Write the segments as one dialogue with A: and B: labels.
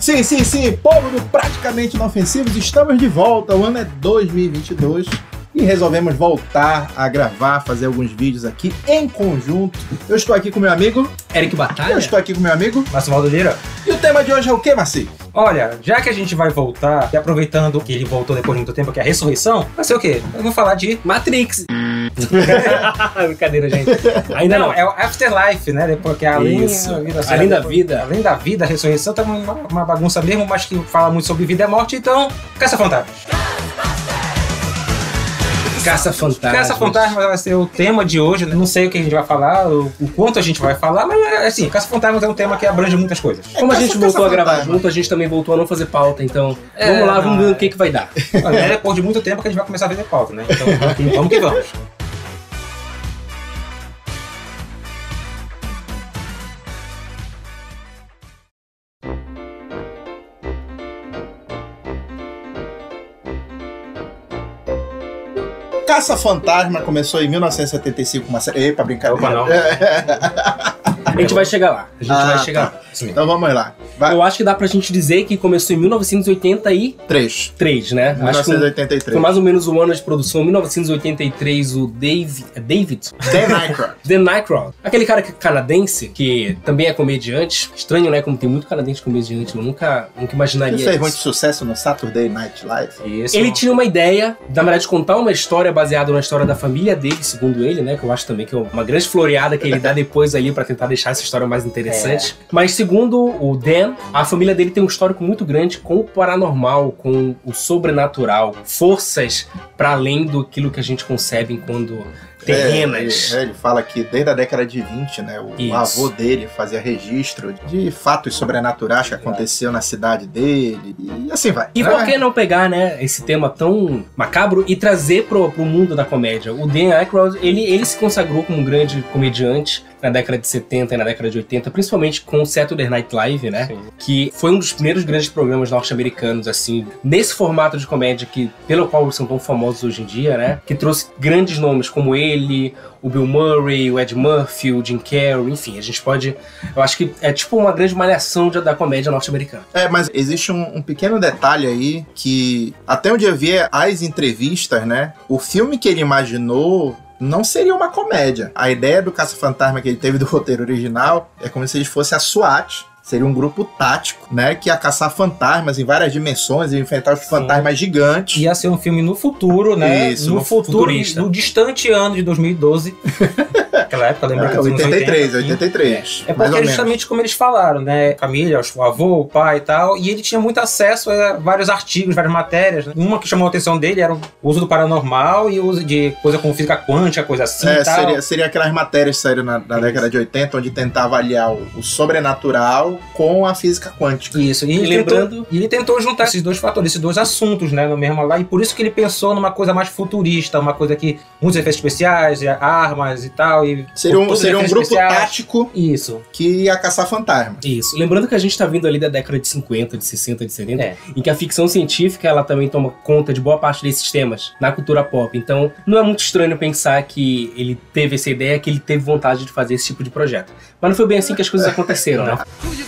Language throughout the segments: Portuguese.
A: Sim, sim, sim, povo do Praticamente Inofensivos, estamos de volta. O ano é 2022 e resolvemos voltar a gravar, fazer alguns vídeos aqui em conjunto. Eu estou aqui com meu amigo,
B: Eric Batalha?
A: eu estou aqui com meu amigo.
C: Máximo Lira.
A: E o tema de hoje é o que, Marci?
C: Olha, já que a gente vai voltar, e aproveitando que ele voltou depois de muito tempo, que é a ressurreição, vai ser o quê? Eu vou falar de.
B: Matrix.
C: Brincadeira, gente.
B: Ainda não.
C: é o Afterlife, né? Depois que além,
B: Isso.
C: a vida,
B: Além da vida.
C: Além da vida, a ressurreição tá uma, uma bagunça mesmo, mas que fala muito sobre vida e morte, então, caça fantasmas.
B: Caça fantasma.
C: Caça fantasmas vai ser o tema de hoje, né? não sei o que a gente vai falar, o, o quanto a gente vai falar, mas assim, caça fantasmas é um tema que abrange muitas coisas.
B: Como a gente voltou a gravar
A: fantasma.
B: junto, a gente também voltou a não fazer pauta, então
C: É,
B: vamos lá, vamos
C: não,
B: ver
C: é.
B: o que, que vai dar.
C: É depois de muito tempo que a gente vai começar a fazer pauta, né? Então, vamos que vamos.
A: Caça Fantasma começou em 1975 com uma série. Epa, brincadeira.
C: Opa, não.
B: A gente vai chegar lá. A gente
A: Ah,
B: vai chegar
A: tá.
B: lá.
C: Mesmo.
A: Então vamos lá. Vai.
B: Eu acho que dá pra gente dizer que começou em 1983,
A: Três.
B: né? Acho que
A: 1983.
B: foi mais ou menos o ano de produção. 1983, o Dave... É David?
A: Dan Aykroyd.
B: The Nightcrawler. Aquele cara que- canadense, que também é comediante. Estranho, né? Como tem muito canadense comediante. Eu nunca, nunca imaginaria
A: Ele fez
B: isso.
A: muito sucesso no Saturday Night Live.
C: Isso.
B: Ele tinha uma ideia, na verdade, de contar uma história baseada na história da família dele, segundo ele, né? Que eu acho também que é uma grande floreada que ele dá depois ali pra tentar deixar essa história mais interessante. Mas segundo o Dan, a família dele tem um histórico muito grande com o paranormal, com o sobrenatural, forças pra além do aquilo que a gente concebe enquanto terrenas.
A: É, ele, ele fala que desde a década de 20, né, o
B: Isso.
A: avô dele fazia registro de fatos sobrenaturais que aconteceu na cidade dele e assim vai.
B: E
A: né?
B: por que não pegar, né, esse tema tão macabro e trazer pro, pro mundo da comédia? O Dan Aykroyd, ele, ele se consagrou como um grande comediante na década de 70 e na década de 80, principalmente com o Saturday Night Live, né?
C: Sim.
B: Que foi um dos primeiros grandes programas norte-americanos, assim, nesse formato de comédia que, pelo qual eles são tão famosos hoje em dia, né? Que trouxe grandes nomes como ele, o Bill Murray, o Ed Murphy, o Jim Carrey, enfim, a gente pode... Eu acho que é tipo uma grande malhação de- da comédia norte-americana.
A: É, mas existe um, um pequeno detalhe aí que até onde eu vi as entrevistas, né, o filme que ele imaginou não seria uma comédia. A ideia do Caça-Fantasma que ele teve do roteiro original é como se ele fosse a SWAT. Seria um grupo tático, né? Que ia caçar fantasmas em várias dimensões e enfrentar os fantasmas gigantes.
C: Ia ser um filme no futuro, né?
A: Isso,
C: no,
A: no
C: futuro,
B: futurista.
C: no distante ano de 2012. Aquela época, lembra que
A: É,
C: anos
A: 83,
C: 80,
A: 83.
C: É
A: ou
C: porque justamente como eles falaram, né? Família, o avô, o pai e tal. E ele tinha muito acesso a vários artigos, várias matérias. né? Uma que chamou a atenção dele era o uso do paranormal e o uso de coisa com física quântica, coisa assim
A: É,
C: e tal.
A: seria, seria aquelas matérias que saíram na, na década de 80, onde tentava aliar o, o sobrenatural com a física quântica.
C: Isso, e
B: E
C: ele,
B: lembrando-
C: tentou, e ele tentou juntar esses dois fatores, esses dois assuntos, né, no mesmo lá, e por isso que ele pensou numa coisa mais futurista, uma coisa que muitos efeitos especiais, armas e tal, e
A: Seria um, seria um grupo
C: especiais.
A: tático
C: Isso.
A: que ia caçar fantasma.
B: Isso. Lembrando que a gente tá vindo ali da década de 50, de 60, de 70,
C: É.
B: em que a ficção científica ela também toma conta de boa parte desses temas na cultura pop. Então, não é muito estranho pensar que ele teve essa ideia, que ele teve vontade de fazer esse tipo de projeto. Mas não foi bem assim que as coisas aconteceram, né?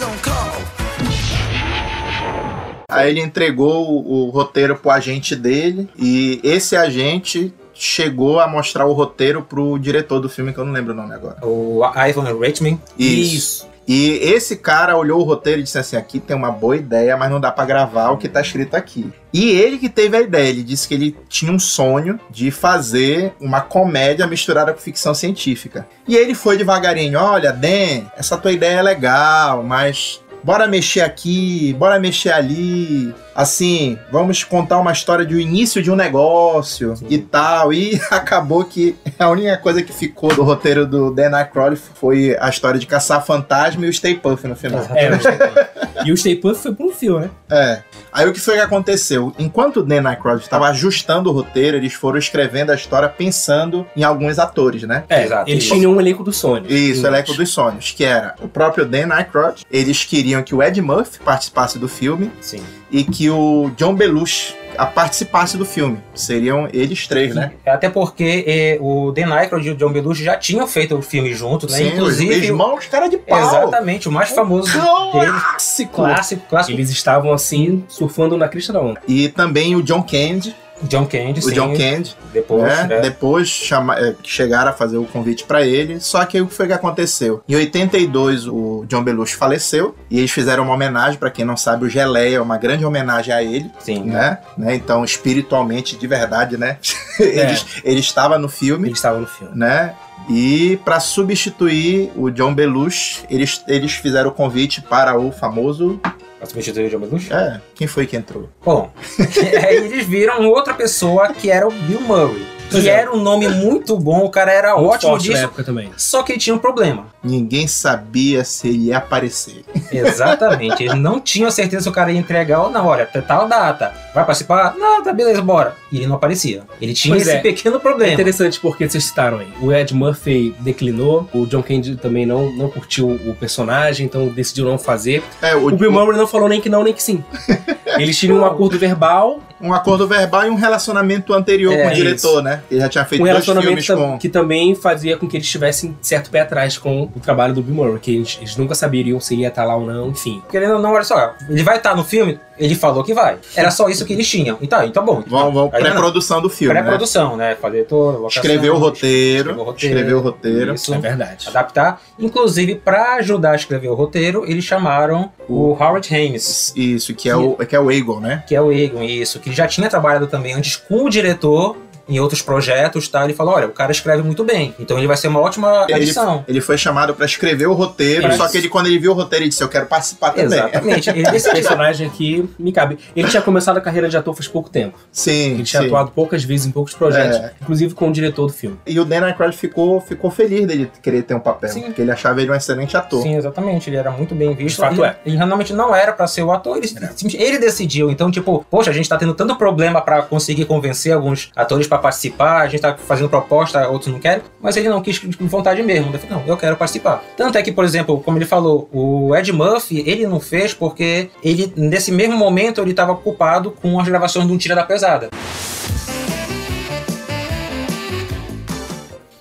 A: Aí ele entregou o, o roteiro pro agente dele e esse agente chegou a mostrar o roteiro pro diretor do filme, que eu não lembro o nome agora.
C: O Ivan Reitman.
A: Isso. E esse cara olhou o roteiro e disse assim: aqui tem uma boa ideia, mas não dá pra gravar o que tá escrito aqui. E ele que teve a ideia, ele disse que ele tinha um sonho de fazer uma comédia misturada com ficção científica. E ele foi devagarinho: olha, Dan, essa tua ideia é legal, mas bora mexer aqui, bora mexer ali. Assim, vamos contar uma história de um início de um negócio
C: Sim.
A: e tal. E acabou que a única coisa que ficou do roteiro do Dan Aykroyd foi a história de caçar fantasma e o Stay Puff no final.
B: É, o Stay Puft. E o Stay Puft foi um fio, né?
A: É. Aí o que foi que aconteceu? Enquanto o Dan Aykroyd estava ajustando o roteiro, eles foram escrevendo a história pensando em alguns atores, né?
B: É,
C: Exato,
B: eles tinham um elenco dos sonhos.
A: Isso, Elenco dos Sonhos, que era o próprio Dan Aykroyd. Eles queriam que o Ed Murphy participasse do filme
C: Sim.
A: E que o John Belushi a participasse do filme. Seriam eles três, né?
C: Até porque eh, o Dan Aykroyd e o John Belushi já tinham feito o filme juntos, né?
A: Sim,
C: Inclusive,
A: os irmãos cara de pau.
C: exatamente, o mais famoso deles.
A: Clássico.
C: Clássico, clássico.
B: Eles estavam assim, surfando na crista da onda.
A: E também o John Candy,
C: John Candy,
A: o
C: sim.
A: John Candy,
C: Depois,
A: né?
C: né?
A: Depois chama, é, chegaram a fazer o convite pra ele, só que aí o que foi que aconteceu? Em 82 o John Belushi faleceu e eles fizeram uma homenagem, pra quem não sabe, o Geleia é uma grande homenagem a ele,
C: Sim.
A: né? né? Então, espiritualmente, de verdade, né? ele, ele estava no filme,
B: Eles estavam no filme.
A: né? E pra substituir o John Belushi, eles, eles fizeram o convite para o famoso.
C: Pra substituir o John Belushi?
A: É, quem foi que entrou?
C: Bom, aí eles viram outra pessoa que era o Bill Murray.
B: Pois
C: Que
B: é.
C: era um nome muito bom, o cara era
B: Muito
C: ótimo
B: forte na
C: disso.
B: época também.
C: Só que ele tinha um problema.
A: Ninguém sabia se ele ia aparecer.
C: Exatamente. Eles não tinham certeza se o cara ia entregar ou não. Olha, até tal data. Vai participar? Não, tá beleza, bora. E ele não aparecia. Ele tinha
B: Pois
C: esse
B: é.
C: pequeno
B: É
C: problema.
B: interessante porque vocês citaram aí. O Ed Murphy declinou, o John Candy também não, não curtiu o personagem, então decidiu não fazer.
A: É, o,
B: O Bill Murray não falou nem que não, nem que sim. Eles tinham um acordo verbal,
A: um acordo verbal e um relacionamento anterior
C: É,
A: com o diretor, né? Ele já tinha feito
B: um
A: dois
B: relacionamento
A: filmes com.
B: que também fazia com que eles tivessem certo pé atrás com o trabalho do Bill Murray, que eles, eles nunca saberiam se ele ia estar lá ou não, enfim.
C: Querendo ou não, olha só. Ele vai estar no filme? Ele falou que vai. Era só isso que eles tinham. Então, então bom.
A: Vamos, vamos
C: não.
A: pré-produção do filme. né?
C: Pré-produção, né? Fazer toda locação,
A: Escrever o roteiro.
C: escrever o roteiro.
A: Escrever o roteiro.
C: Isso.
B: É verdade.
C: Adaptar. Inclusive, pra ajudar a escrever o roteiro, eles chamaram o Howard Hames.
A: Isso, que é, o, que é o Eagle, né?
C: que é o Egon, isso, que ele já tinha trabalhado também antes com o diretor em outros projetos, tá? Ele falou, olha, o cara escreve muito bem, então ele vai ser uma ótima
A: Ele,
C: adição.
A: ele foi chamado pra escrever o roteiro,
B: Isso.
A: só que ele, quando ele viu o roteiro, ele disse: Eu quero participar também.
C: Exatamente. Ele
B: Esse personagem aqui me cabe. Ele tinha começado a carreira de ator faz pouco tempo.
A: Sim.
B: Ele tinha
A: sim.
B: atuado poucas vezes em poucos projetos,
A: É.
B: inclusive com o diretor do filme.
A: E o Dan Aykroyd ficou, ficou feliz dele querer ter um papel,
C: Sim.
A: porque ele achava ele um excelente ator.
C: Sim, exatamente. Ele era muito bem visto.
B: De fato
C: ele,
B: é.
C: ele realmente não era pra ser o ator, ele, ele decidiu. Então, tipo, poxa, a gente tá tendo tanto problema pra conseguir convencer alguns atores pra participar, a gente tá fazendo proposta, outros não querem, mas ele não quis com vontade mesmo. Ele falou, não, eu quero participar. Tanto é que, por exemplo, como ele falou, o Ed Murphy, ele não fez porque ele, nesse mesmo momento, ele tava ocupado com as gravações de Um Tira da Pesada.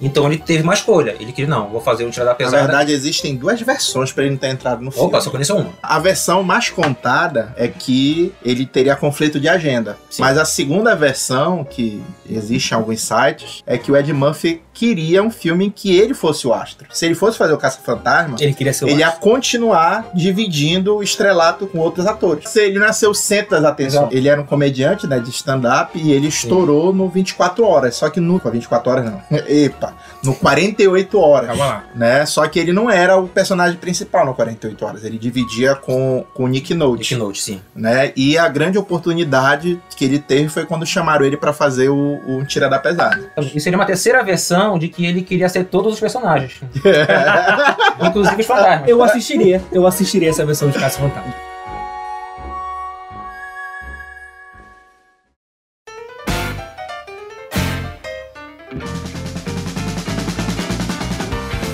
C: Então ele teve uma escolha. Ele queria, não, vou fazer o Tira da
A: Na
C: Pesada.
A: verdade, existem duas versões pra ele não ter entrado no filme.
C: Opa, só conheço uma.
A: A versão mais contada é que ele teria conflito de agenda.
C: Sim.
A: Mas a segunda versão, que existe em alguns sites, é que o Ed Murphy queria um filme em que ele fosse o astro. Se ele fosse fazer o Caça-Fantasma,
B: Ele queria ser o
A: ele ia
B: astro.
A: continuar dividindo o estrelato com outros atores. Se ele nasceu o centro das atenções. Ele era um comediante, né, de stand-up, e ele estourou no 24 horas. Só que no 24 horas não. Epa, no 48 horas
B: Calma lá.
A: né? Só que ele não era o personagem principal no 48 horas. Ele dividia com com o Nick Note,
C: Nick Note, sim.
A: né? E a grande oportunidade que ele teve foi quando chamaram ele pra fazer o, o Tira da Pesada.
C: E seria uma terceira versão de que ele queria ser todos os personagens. inclusive os fantasmas.
B: Eu assistiria, eu assistiria essa versão de Caça Fantasma.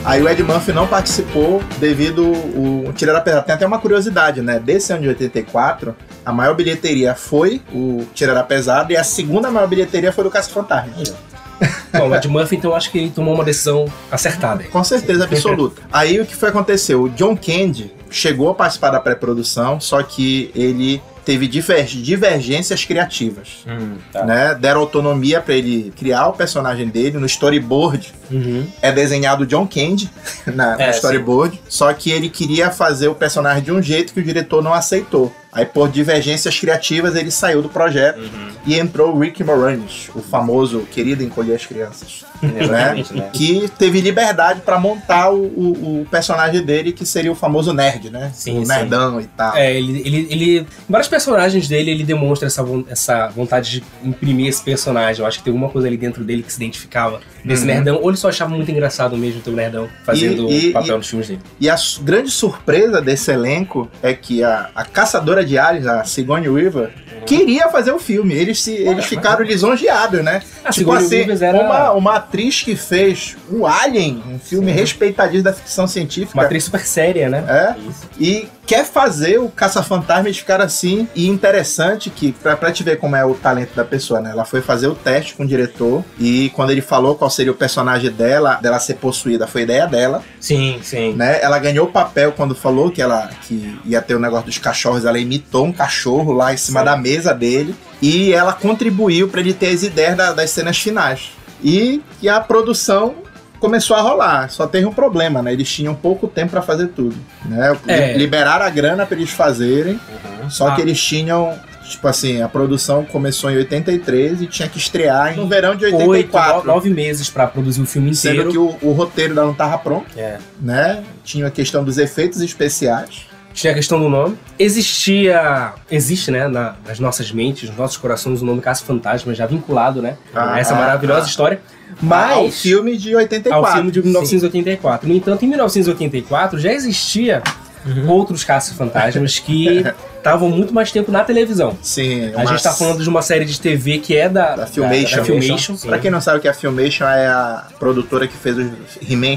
A: Aí o Ed Murphy não participou devido o, o Tira da Pesada. Tem até uma curiosidade, né? Desse ano de 84, a maior bilheteria foi o Tira da Pesada e a segunda maior bilheteria foi do Caça Fantasma.
B: Bom, o Ed Murphy, então, acho que ele tomou uma decisão acertada.
A: Com certeza absoluta. Aí o que foi acontecer? O John Candy chegou a participar da pré-produção, só que ele teve diver- divergências criativas.
C: Hum, tá.
A: Né? Deram autonomia pra ele criar o personagem dele. No storyboard
B: Uhum.
A: é desenhado John Candy na, no
C: É,
A: storyboard. Só que ele queria fazer o personagem de um jeito que o diretor não aceitou. Aí, por divergências criativas, ele saiu do projeto
C: Uhum.
A: e entrou o Rick Moranis, o famoso querido encolher as crianças
C: Exatamente, né?
A: que teve liberdade pra montar o, o- o personagem dele, que seria o famoso nerd, né?
C: Sim,
A: o
C: sim.
A: nerdão e tal.
B: É, ele, ele, ele. Em vários personagens dele, ele demonstra essa, essa vontade de imprimir esse personagem. Eu acho que tem alguma coisa ali dentro dele que se identificava desse
A: Uhum.
B: nerdão. Ou ele só achava muito engraçado mesmo ter o nerdão fazendo
A: E- e-
B: papel
A: e-
B: nos filmes dele.
A: E a grande surpresa desse elenco é que a, a caçadora de Aliens, a Sigourney Weaver, queria fazer o filme. Eles, se, eles ficaram lisonjeados, né?
B: A
A: tipo
B: Sigourney
A: assim,
B: Weaver era-
A: uma, uma atriz que fez o Alien, um filme respeitadíssimo da ficção científica.
B: Uma atriz super séria, né?
A: É,
C: Isso.
A: e quer fazer o Caça-Fantasma eles ficaram assim. E interessante que, pra, pra te ver como é o talento da pessoa, né? Ela foi fazer o teste com o diretor. E quando ele falou qual seria o personagem dela, dela ser possuída, foi ideia dela,
C: Sim, sim.
A: né? Ela ganhou o papel quando falou que ela que ia ter o negócio dos cachorros. Ela imitou um cachorro lá em cima
C: Sim.
A: da mesa dele. E ela contribuiu pra ele ter as ideias da- das cenas finais. E, e a produção começou a rolar. Só teve um problema, né? Eles tinham pouco tempo pra fazer tudo, né?
B: É.
A: Liberaram a grana pra eles fazerem,
C: Uhum.
A: só
B: Ah.
A: que eles tinham Tipo assim, a produção começou em 83 e tinha que estrear no verão de
B: Oito,
A: 84.
B: no- nove meses pra produzir o filme
A: Sendo
B: inteiro.
A: que o, o roteiro ainda não tava pronto,
C: É.
A: né? Tinha a questão dos efeitos especiais.
B: Tinha a questão do nome. Existia. Existe, né, na- nas nossas mentes, nos nossos corações, o nome Caça Fantasma, já vinculado, né?
A: Ah,
B: a essa maravilhosa
A: ah.
B: história.
A: Mas... Ao filme de 84.
B: Ao filme de 1984. No entanto, em 1984 já existia
C: Uhum.
B: outros caça-fantasmas que estavam muito mais tempo na televisão.
A: Sim,
B: A gente tá falando de uma série de TV que é da,
A: Da Filmation.
B: Da, da Filmation.
A: Pra quem não sabe o que é a Filmation, é a produtora que fez o He-Man.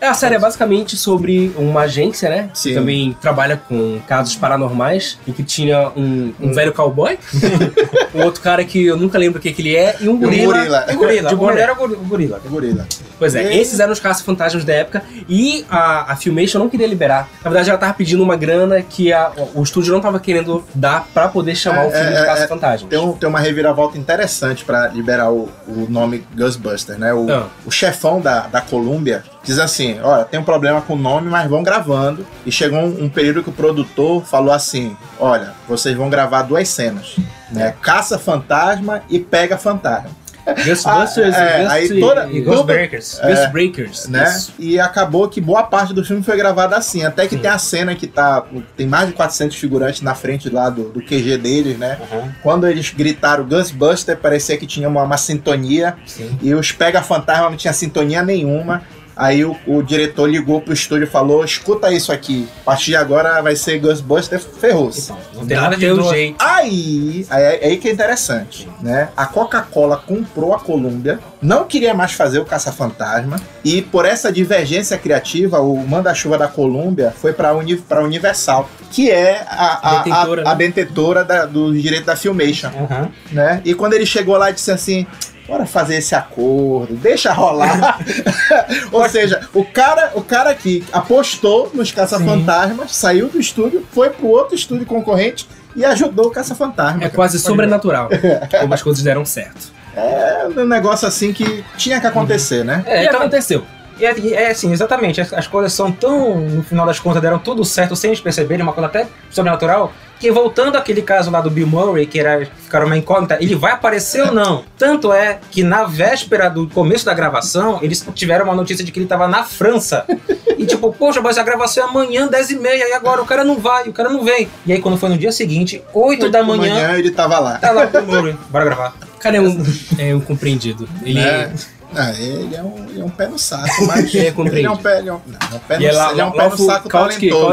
B: É, a série é basicamente sobre uma agência, né?
A: Sim.
B: Que também trabalha com casos paranormais e que tinha um, um velho cowboy, um outro cara que eu nunca lembro o que, que ele é, e um gorila.
A: gorila.
C: O gorila.
B: De
C: gorila era o gor- o gorila.
A: O gorila.
B: Pois é,
A: E-
B: esses eram os caça-fantasmas da época e a, a Filmation não queria liberar. Na verdade, ela tava pedindo uma grana que a- o estúdio não tava querendo dar pra poder chamar
A: É,
B: o filme
A: é,
B: de
A: é,
B: caça-fantasmas.
A: Tem, um- tem uma reviravolta interessante pra liberar o, o nome Ghostbuster, né? O,
B: Ah.
A: o chefão da, da Columbia diz assim: olha, tem um problema com o nome, mas vão gravando. E chegou um, um período que o produtor falou assim: olha, vocês vão gravar duas cenas, né? Caça fantasma e pega fantasma.
B: Ghostbusters,
A: Ah, é,
B: Ghost,
A: toda-
C: E Ghostbreakers.
B: Ghostbreakers.
A: né?
B: isso.
A: E acabou que boa parte do filme foi gravada assim. Até que
C: Sim.
A: tem a cena que tá. Tem mais de 400 figurantes na frente lá do, do QG deles, né?
C: Uhum.
A: Quando eles gritaram Ghostbuster, parecia que tinha uma, uma sintonia.
C: Sim.
A: E os Pega Fantasma não tinha sintonia nenhuma. Aí o, o diretor ligou pro estúdio e falou: escuta isso aqui. A partir de agora vai ser Ghostbuster, ferrou-se.
C: Então, não tem nada de duas-
B: jeito.
A: Aí, aí, aí que é interessante, né? A Coca-Cola comprou a Columbia, não queria mais fazer o Caça-Fantasma, e por essa divergência criativa, o manda-chuva da Columbia foi para Uni, pra Universal, que é a, a,
B: Detentora,
A: a, a
B: né?
A: detentora da- do direito da Filmation,
C: Uhum.
A: né? E quando ele chegou lá, disse assim. Bora fazer esse acordo, deixa rolar. Ou seja, o cara, o cara que apostou nos caça-fantasmas, saiu do estúdio, foi pro outro estúdio concorrente e ajudou o caça-fantasma.
B: É
A: cara.
B: quase sobrenatural como as coisas deram certo.
A: É um negócio assim que tinha que acontecer, né?
C: É,
B: e
C: então,
B: aconteceu.
C: E é, é assim, exatamente. As, as coisas são tão, no final das contas, deram tudo certo sem eles perceberem, uma coisa até sobrenatural. Que voltando àquele caso lá do Bill Murray, que era ficaram uma incógnita, ele vai aparecer ou não? Tanto é que na véspera do começo da gravação, eles tiveram uma notícia de que ele tava na França. E tipo, poxa, mas a gravação é amanhã, 10 e meia, e agora o cara não vai, o cara não vem. E aí quando foi no dia seguinte, 8 da manhã,
A: ele tava lá.
C: tá lá o Bill Murray, bora gravar.
B: O cara é um, é um compreendido. Ele
A: É. Ah, ele é, um, ele é um pé no saco, mas
B: É
A: ele é um pé, ele é um, não, é um pé no,
B: é lá,
A: ele é um
B: lá,
A: pé no saco talentoso.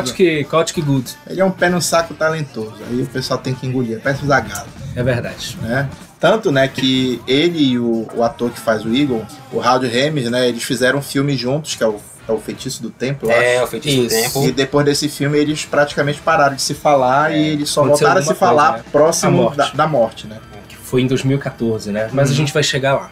B: Good.
A: Ele é um pé no saco talentoso. Aí o pessoal tem que engolir, parece o Zagalo.
B: É verdade.
A: né? Tanto, né, que ele e o, o ator que faz o Eagle, o Howard Ramis, né, eles fizeram um filme juntos, que é o, é o Feitiço do Tempo, eu
C: É,
A: acho.
C: o feitiço do
B: Isso.
C: tempo.
A: E depois desse filme eles praticamente pararam de se falar
C: É,
A: e eles só voltaram a se
B: coisa,
A: falar
B: né?
A: Próximo
B: morte.
A: da, da morte, né?
B: Que foi em 2014, né? Mas a gente vai chegar lá.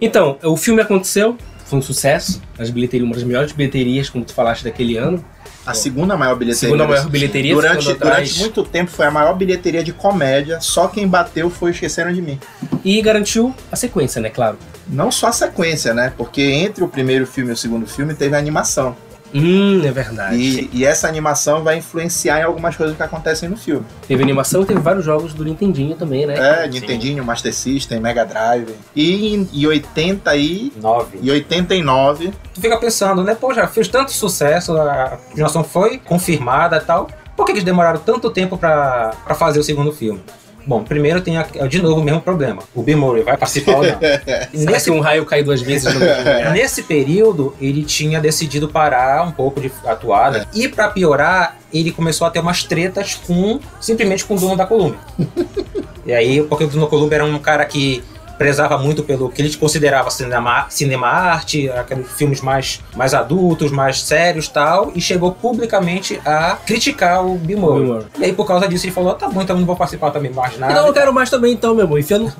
B: Então, o filme aconteceu, foi um sucesso. As bilheterias, uma das melhores bilheterias, como tu falaste, daquele ano.
A: A segunda maior bilheteria.
B: Segunda maior bilheteria,
A: Durante, durante muito tempo foi a maior bilheteria de comédia, só quem bateu foi Esqueceram de Mim.
B: E garantiu a sequência, né? Claro.
A: Não só a sequência, né? Porque entre o primeiro filme e o segundo filme teve a animação.
B: Hum, é verdade.
A: E, e essa animação vai influenciar em algumas coisas que acontecem no filme.
B: Teve animação e teve vários jogos do Nintendinho também, né?
A: É, Nintendinho, Master System, Mega Drive. E em, em 80 e,
C: 9.
A: e 89,
C: tu fica pensando, né? Pô, já fez tanto sucesso, a continuação foi confirmada e tal. Por que eles demoraram tanto tempo pra fazer o segundo filme? Bom, primeiro tem a- de novo o mesmo problema. O Bill Murray vai participar ou não. Nesse
B: um raio cai duas vezes no?
C: Nesse período, ele tinha decidido parar um pouco de atuar. né? E pra piorar, ele começou a ter umas tretas com simplesmente com o dono da Columbia. e aí, porque o dono da Columbia era um cara que prezava muito pelo que ele considerava cinema, cinema arte, aqueles filmes mais, mais adultos, mais sérios tal, e chegou publicamente a criticar o Bill Murray.
B: Bill Murray.
C: E aí, por causa disso, ele falou: tá bom, então eu não vou participar também mais nada.
B: Então eu não quero mais também, então, meu irmão. Enfiando.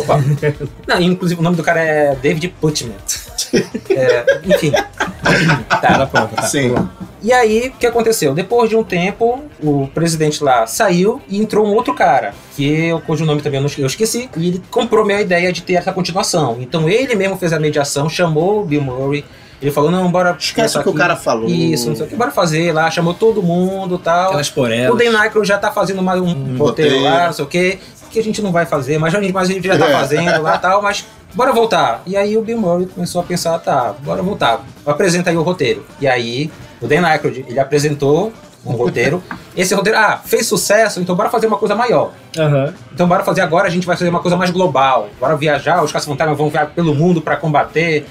C: Opa. Não, inclusive o nome do cara é David Putman. É, enfim.
B: Tá, ela pronta, tá.
A: Sim.
C: E aí, o que aconteceu? Depois de um tempo, o presidente lá saiu e entrou um outro cara, que eu, cujo nome também eu, não- eu esqueci, e ele comprou minha ideia de ter essa continuação. Então ele mesmo fez a mediação, chamou o Bill Murray, ele falou, não, bora...
A: Esquece
C: isso
A: o que o
C: aqui.
A: cara falou.
C: Isso, não sei o que, bora fazer lá, chamou todo mundo e tal.
B: Aquelas por
C: O
B: elas.
C: Dan Aykroyd já tá fazendo mais um,
A: Um
C: roteiro
A: roteiro.
C: lá, não sei o que, que a gente não vai fazer, mas a gente, mas a gente já tá
A: É.
C: fazendo lá e tal, mas bora voltar. E aí o Bill Murray começou a pensar, tá, bora voltar, apresenta aí o roteiro. E aí o Dan Aykroyd, ele apresentou um roteiro. Esse roteiro, ah, fez sucesso, então bora fazer uma coisa maior.
B: Aham.
C: Então bora fazer agora, a gente vai fazer uma coisa mais global. Bora viajar, os caça-fantasmas vão viajar pelo mundo pra combater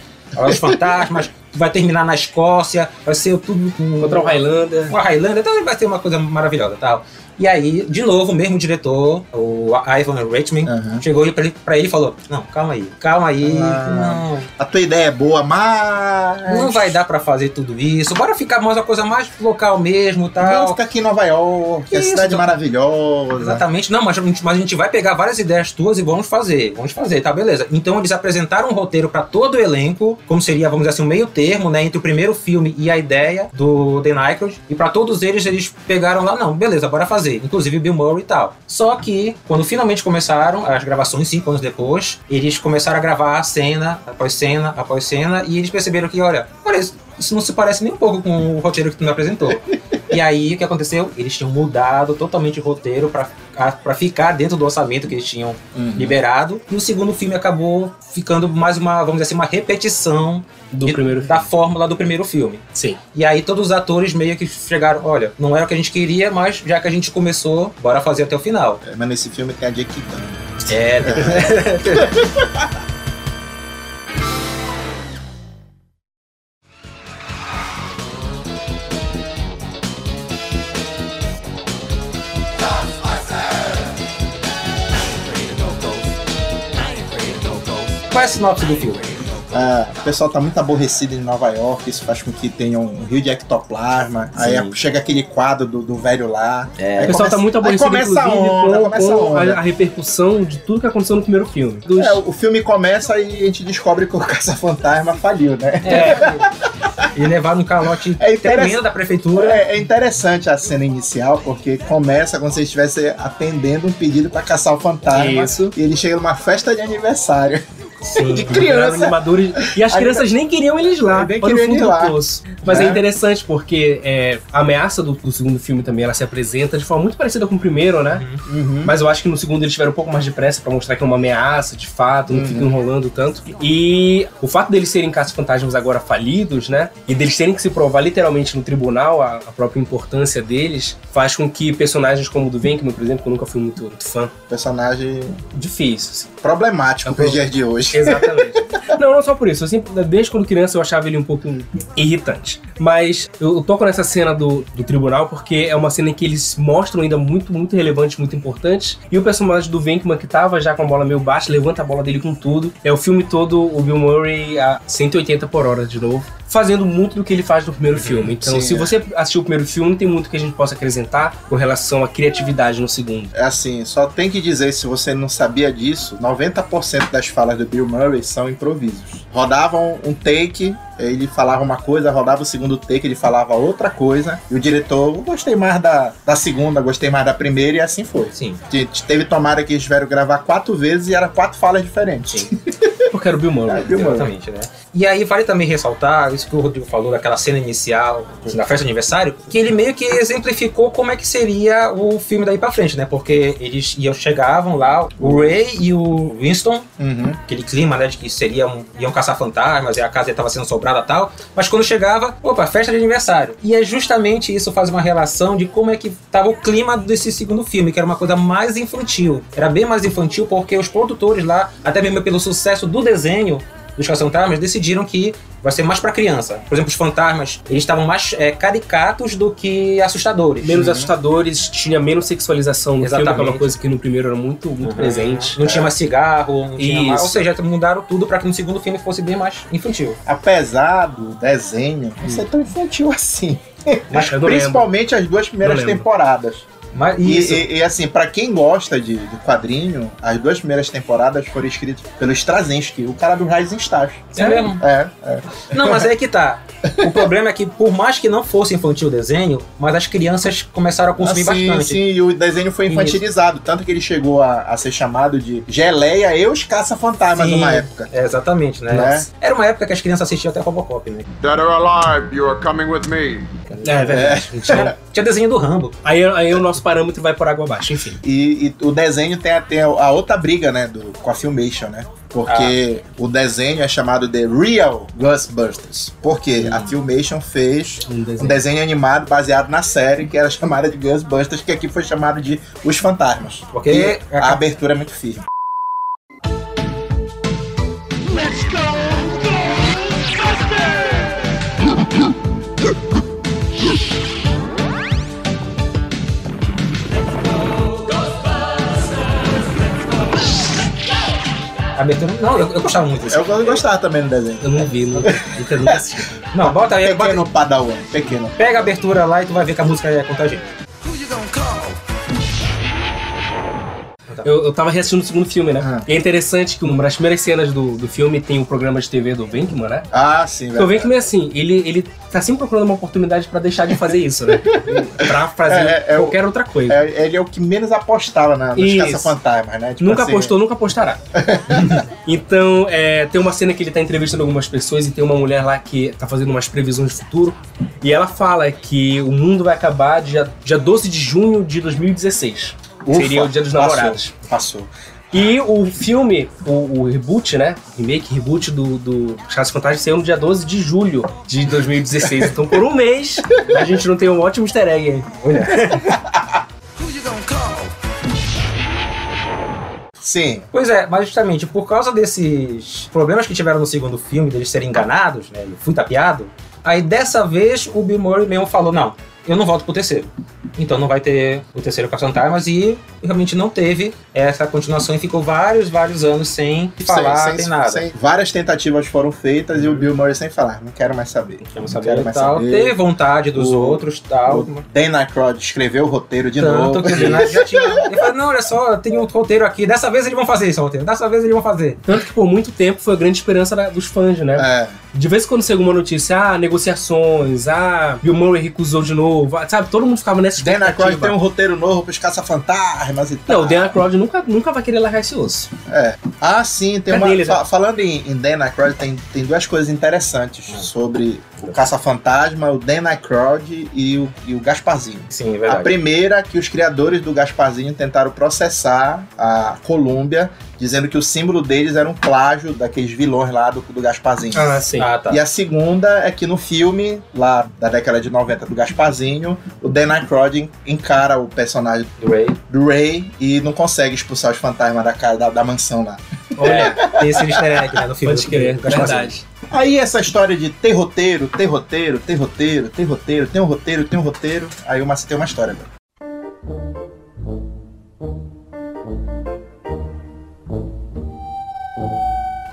C: os fantasmas. Vai terminar na Escócia, vai ser tudo com
B: Contra o Highlander.
C: uma Highlander, então vai ser uma coisa maravilhosa tal. E aí, de novo, o mesmo diretor, o Ivan Reitman,
A: Aham.
C: chegou pra ele, pra ele e falou: Não, calma aí, calma aí,
A: Ah. A tua ideia é boa, mas.
C: não, não vai dar pra fazer tudo isso, bora ficar mais uma coisa mais local mesmo
A: Vamos
C: tal.
A: ficar aqui em Nova York, a
C: Isso,
A: cidade
C: então.
A: maravilhosa.
C: Exatamente, não, mas a, gente, mas a gente vai pegar várias ideias tuas e vamos fazer, vamos fazer, tá, beleza. Então eles apresentaram um roteiro pra todo o elenco, como seria, vamos dizer assim, um meio termo, né, entre o primeiro filme e a ideia do Dan Aykroyd, e pra todos eles, eles pegaram lá, não, beleza, bora fazer, inclusive Bill Murray e tal. Só que, quando finalmente começaram as gravações, cinco anos depois, eles começaram a gravar cena após cena após cena, e eles perceberam que, olha, olha, isso não se parece nem um pouco com o roteiro que tu me apresentou. E aí, o que aconteceu? Eles tinham mudado totalmente o roteiro pra, a- pra ficar dentro do orçamento que eles tinham
A: Uhum.
C: liberado. E o segundo filme acabou ficando mais uma, vamos dizer assim, uma repetição
B: Do
C: de-
B: primeiro
C: da
B: filme.
C: fórmula do primeiro filme.
B: Sim.
C: E aí todos os atores meio que chegaram, olha, não era o que a gente queria, mas já que a gente começou, bora fazer até o final.
A: É, Mas nesse filme tem a Jake Dunn.
C: É, Qual a sinopse do filme?
A: Ah, o pessoal tá muito aborrecido em Nova York, isso faz com que tenha um rio de ectoplasma. Aí
B: Sim.
A: chega aquele quadro do, do velho lá.
C: É,
A: Aí
B: O pessoal
A: começa-
B: tá muito
A: aí
B: aborrecido,
A: começa a onda,
B: com,
A: começa a
B: com
A: onda.
B: a, a repercussão de tudo que aconteceu no primeiro filme. Dos-
A: É, o filme começa e a gente descobre que o caça-fantasma faliu, né?
C: É, e levaram um calote
A: É interessante.
C: tremendo da prefeitura.
A: É, é interessante a cena inicial, porque começa como se ele estivesse atendendo um pedido pra caçar o fantasma.
B: Isso.
A: E ele chega numa festa de aniversário
C: Sim.
A: de criança.
B: animadores. E as crianças nem queriam eles lá,
A: Nem
B: para o
A: queriam
B: fundo do
A: lá.
B: poço. Mas é,
A: É.
B: interessante porque é, a ameaça do, do segundo filme também ela se apresenta de forma muito parecida com o primeiro, né?
A: Uhum.
B: Mas eu acho que no segundo eles tiveram um pouco mais de pressa pra mostrar que é uma ameaça, de fato, não
A: Uhum.
B: fica enrolando tanto. E o fato deles serem caça-fantasmas agora falidos, né? E deles terem que se provar literalmente no tribunal a, a própria importância deles, faz com que personagens como o do Venkman, por exemplo, que eu nunca fui muito, muito fã,
A: Personagem
B: difícil, assim.
A: problemático
B: É
A: pros dias de hoje.
B: Exatamente. não, não só por isso. Eu sempre, desde quando criança eu achava ele um pouco irritante. Mas eu, toco nessa cena do, do tribunal porque é uma cena em que eles mostram ainda muito, muito relevantes, muito importantes. E o personagem do Venkman, que tava já com a bola meio baixa, levanta a bola dele com tudo. É o filme todo, o Bill Murray a 180 por hora de novo. Fazendo muito do que ele faz no primeiro filme. Então,
A: Sim,
B: se
A: é.
B: você assistiu o primeiro filme, tem muito que a gente possa acrescentar com relação à criatividade no segundo.
A: É assim, só tem que dizer, se você não sabia disso, 90% das falas do Bill Murray são improvisos. Rodavam um take, ele falava uma coisa, rodava o segundo take, ele falava outra coisa, e o diretor, "Eu gostei mais da, da segunda, gostei mais da primeira, e assim foi.
C: Sim.
A: Te- Teve tomada que eles tiveram gravar quatro vezes e eram quatro falas diferentes.
C: Sim.
B: Porque era o Bill Murray.
A: É, Bill Murray.
C: Exatamente, né? E aí vale também ressaltar isso que o Rodrigo falou daquela cena inicial da festa de aniversário, que ele meio que exemplificou como é que seria o filme daí pra frente, né? Porque eles iam, chegavam lá, o Ray e o Winston,
A: Uhum.
C: aquele clima, né, de que seriam, iam caçar fantasmas e a casa estava sendo sobrada e tal, mas quando chegava, opa, festa de aniversário. E é justamente isso faz uma relação de como é que tava o clima desse segundo filme, que era uma coisa mais infantil. Era bem mais infantil porque os produtores lá, até mesmo pelo sucesso do desenho dos Caça-Fantasmas, decidiram que vai ser mais pra criança. Por exemplo, os fantasmas, eles estavam mais é, caricatos do que assustadores.
B: Menos assustadores, tinha menos sexualização no filme, que é
C: Exatamente.
B: uma coisa que no primeiro era muito, muito
C: Uhum.
B: presente.
C: Não tinha mais cigarro, não tinha mais... Ou seja, mudaram tudo pra que no segundo filme fosse bem mais infantil.
A: Apesar do desenho não ser tão infantil assim.
B: Mas não lembro.
A: Principalmente as duas primeiras temporadas.
C: Mas
A: E, e- e, assim, pra quem gosta de, de quadrinho, as duas primeiras temporadas foram escritas pelo Straczynski, o cara do Rising Stars.
C: É mesmo?
A: É, é.
C: Não, mas é aí que tá. O problema é que, por mais que não fosse infantil o desenho, mas as crianças começaram a consumir
A: Assim,
C: bastante.
A: sim, e o desenho foi infantilizado, tanto que ele chegou a, a ser chamado de Geleia e os Caça-Fantasmas
C: Sim.
A: numa época.
C: É, exatamente, né?
A: Né?
C: Era uma época que as crianças assistiam até Robocop, né?
D: Dead or alive, you are coming with me.
B: É, é verdade. Tinha-
C: Tinha desenho do Rambo.
B: Aí, aí o nosso parâmetro vai por água abaixo, enfim.
A: E, e o desenho tem até a outra briga, né, do, com a Filmation, né? Porque o desenho é chamado de Real Ghostbusters. Porque a Filmation fez
B: Um desenho.
A: um desenho animado baseado na série que era chamada de Ghostbusters, que aqui foi chamado de Os Fantasmas.
C: Porque
A: E a abertura é muito firme.
C: A abertura. Não, eu, eu gostava muito disso.
A: Eu gostar também do desenho.
B: Eu não vi, nunca, nunca, nunca assisti.
C: Não, bota aí, bota,
A: Pequeno Padawan, pequeno.
C: pega a abertura lá e tu vai ver que a música é contagiante.
B: Eu, eu tava reassistindo o segundo filme, né?
A: Ah.
B: E é interessante que uma das primeiras cenas do, do filme tem o programa de TV do Venkman, né?
A: Ah, sim,
B: Porque o
A: velho.
B: Venkman é assim, ele, ele tá sempre procurando uma oportunidade pra deixar de fazer isso, né? pra fazer
A: É, é, é
B: qualquer outra coisa.
A: É, ele é o que menos apostava na, nos caça-fantasmas, né? Tipo
B: Nunca
A: assim,
B: apostou, nunca apostará. então, é, tem uma cena que ele tá entrevistando algumas pessoas e tem uma mulher lá que tá fazendo umas previsões de futuro. E ela fala que o mundo vai acabar dia, dia 12 de junho de 2016.
A: Ufa,
B: Seria o dia dos
A: passou,
B: namorados.
A: Passou.
B: E o filme, o, o reboot, né? Remake, reboot do, do Chaves Fantasmas saiu no dia 12 de julho de 2016. Então, por um mês, a gente não tem um ótimo easter egg aí.
A: Sim.
C: Pois é, mas justamente por causa desses problemas que tiveram no segundo filme, deles serem enganados, né? Eu fui tapeado. Aí dessa vez o Bill Murray mesmo falou: não, eu não volto pro terceiro. Então não vai ter o terceiro Caça-Fantasmas e realmente não teve essa continuação e ficou vários, vários anos sem falar,
A: sem,
C: sem,
A: sem-
C: nada.
A: sem- várias tentativas foram feitas e o Bill Murray sem falar. Não quero mais saber.
C: Não
A: Não
C: saber
A: quero
C: e
A: mais
C: tal.
A: saber.
C: Teve vontade dos
A: O-
C: outros tal.
A: O Dan Aykroyd escreveu o roteiro de
C: Tanto
A: novo.
C: que o já tinha. Ele falou, não, olha só, tem um roteiro aqui. Dessa vez eles vão fazer esse roteiro. Dessa vez eles vão fazer.
B: Tanto que por muito tempo foi a grande esperança da- dos fãs, né?
A: É,
B: De vez em quando chega uma notícia, ah, negociações, ah, Bill Murray recusou de novo, ah, sabe? Todo mundo ficava nessa
A: Dan Aykroyd tem um roteiro novo pros caça-fantasmas e tal.
B: Não, o Dan Aykroyd nunca, nunca vai querer largar esse osso.
A: É. Ah, sim, tem
B: É
A: uma.
B: dele, né?
A: fa- falando em, em Dan Aykroyd, tem, tem duas coisas interessantes sobre o Caça-Fantasma, o Dan Aykroyd e o, e o Gasparzinho.
C: Sim, é
A: A
C: verdade.
A: primeira que os criadores do Gasparzinho tentaram processar a Columbia, dizendo que o símbolo deles era um plágio daqueles vilões lá do, do Gasparzinho.
B: Ah, sim.
C: Ah, tá.
A: E a segunda é que no filme, lá da década de 90 do Gasparzinho, o Dan Aykroyd en- encara o personagem
C: Do Ray.
A: do Ray e não consegue expulsar os fantasmas da casa da, da mansão lá.
B: Olha,
C: Tem esse easter egg, né, no filme.
B: pode crer, verdade.
A: Aí essa história de ter roteiro, ter roteiro, ter roteiro, ter roteiro, tem um roteiro, tem um roteiro, aí uma, tem uma história.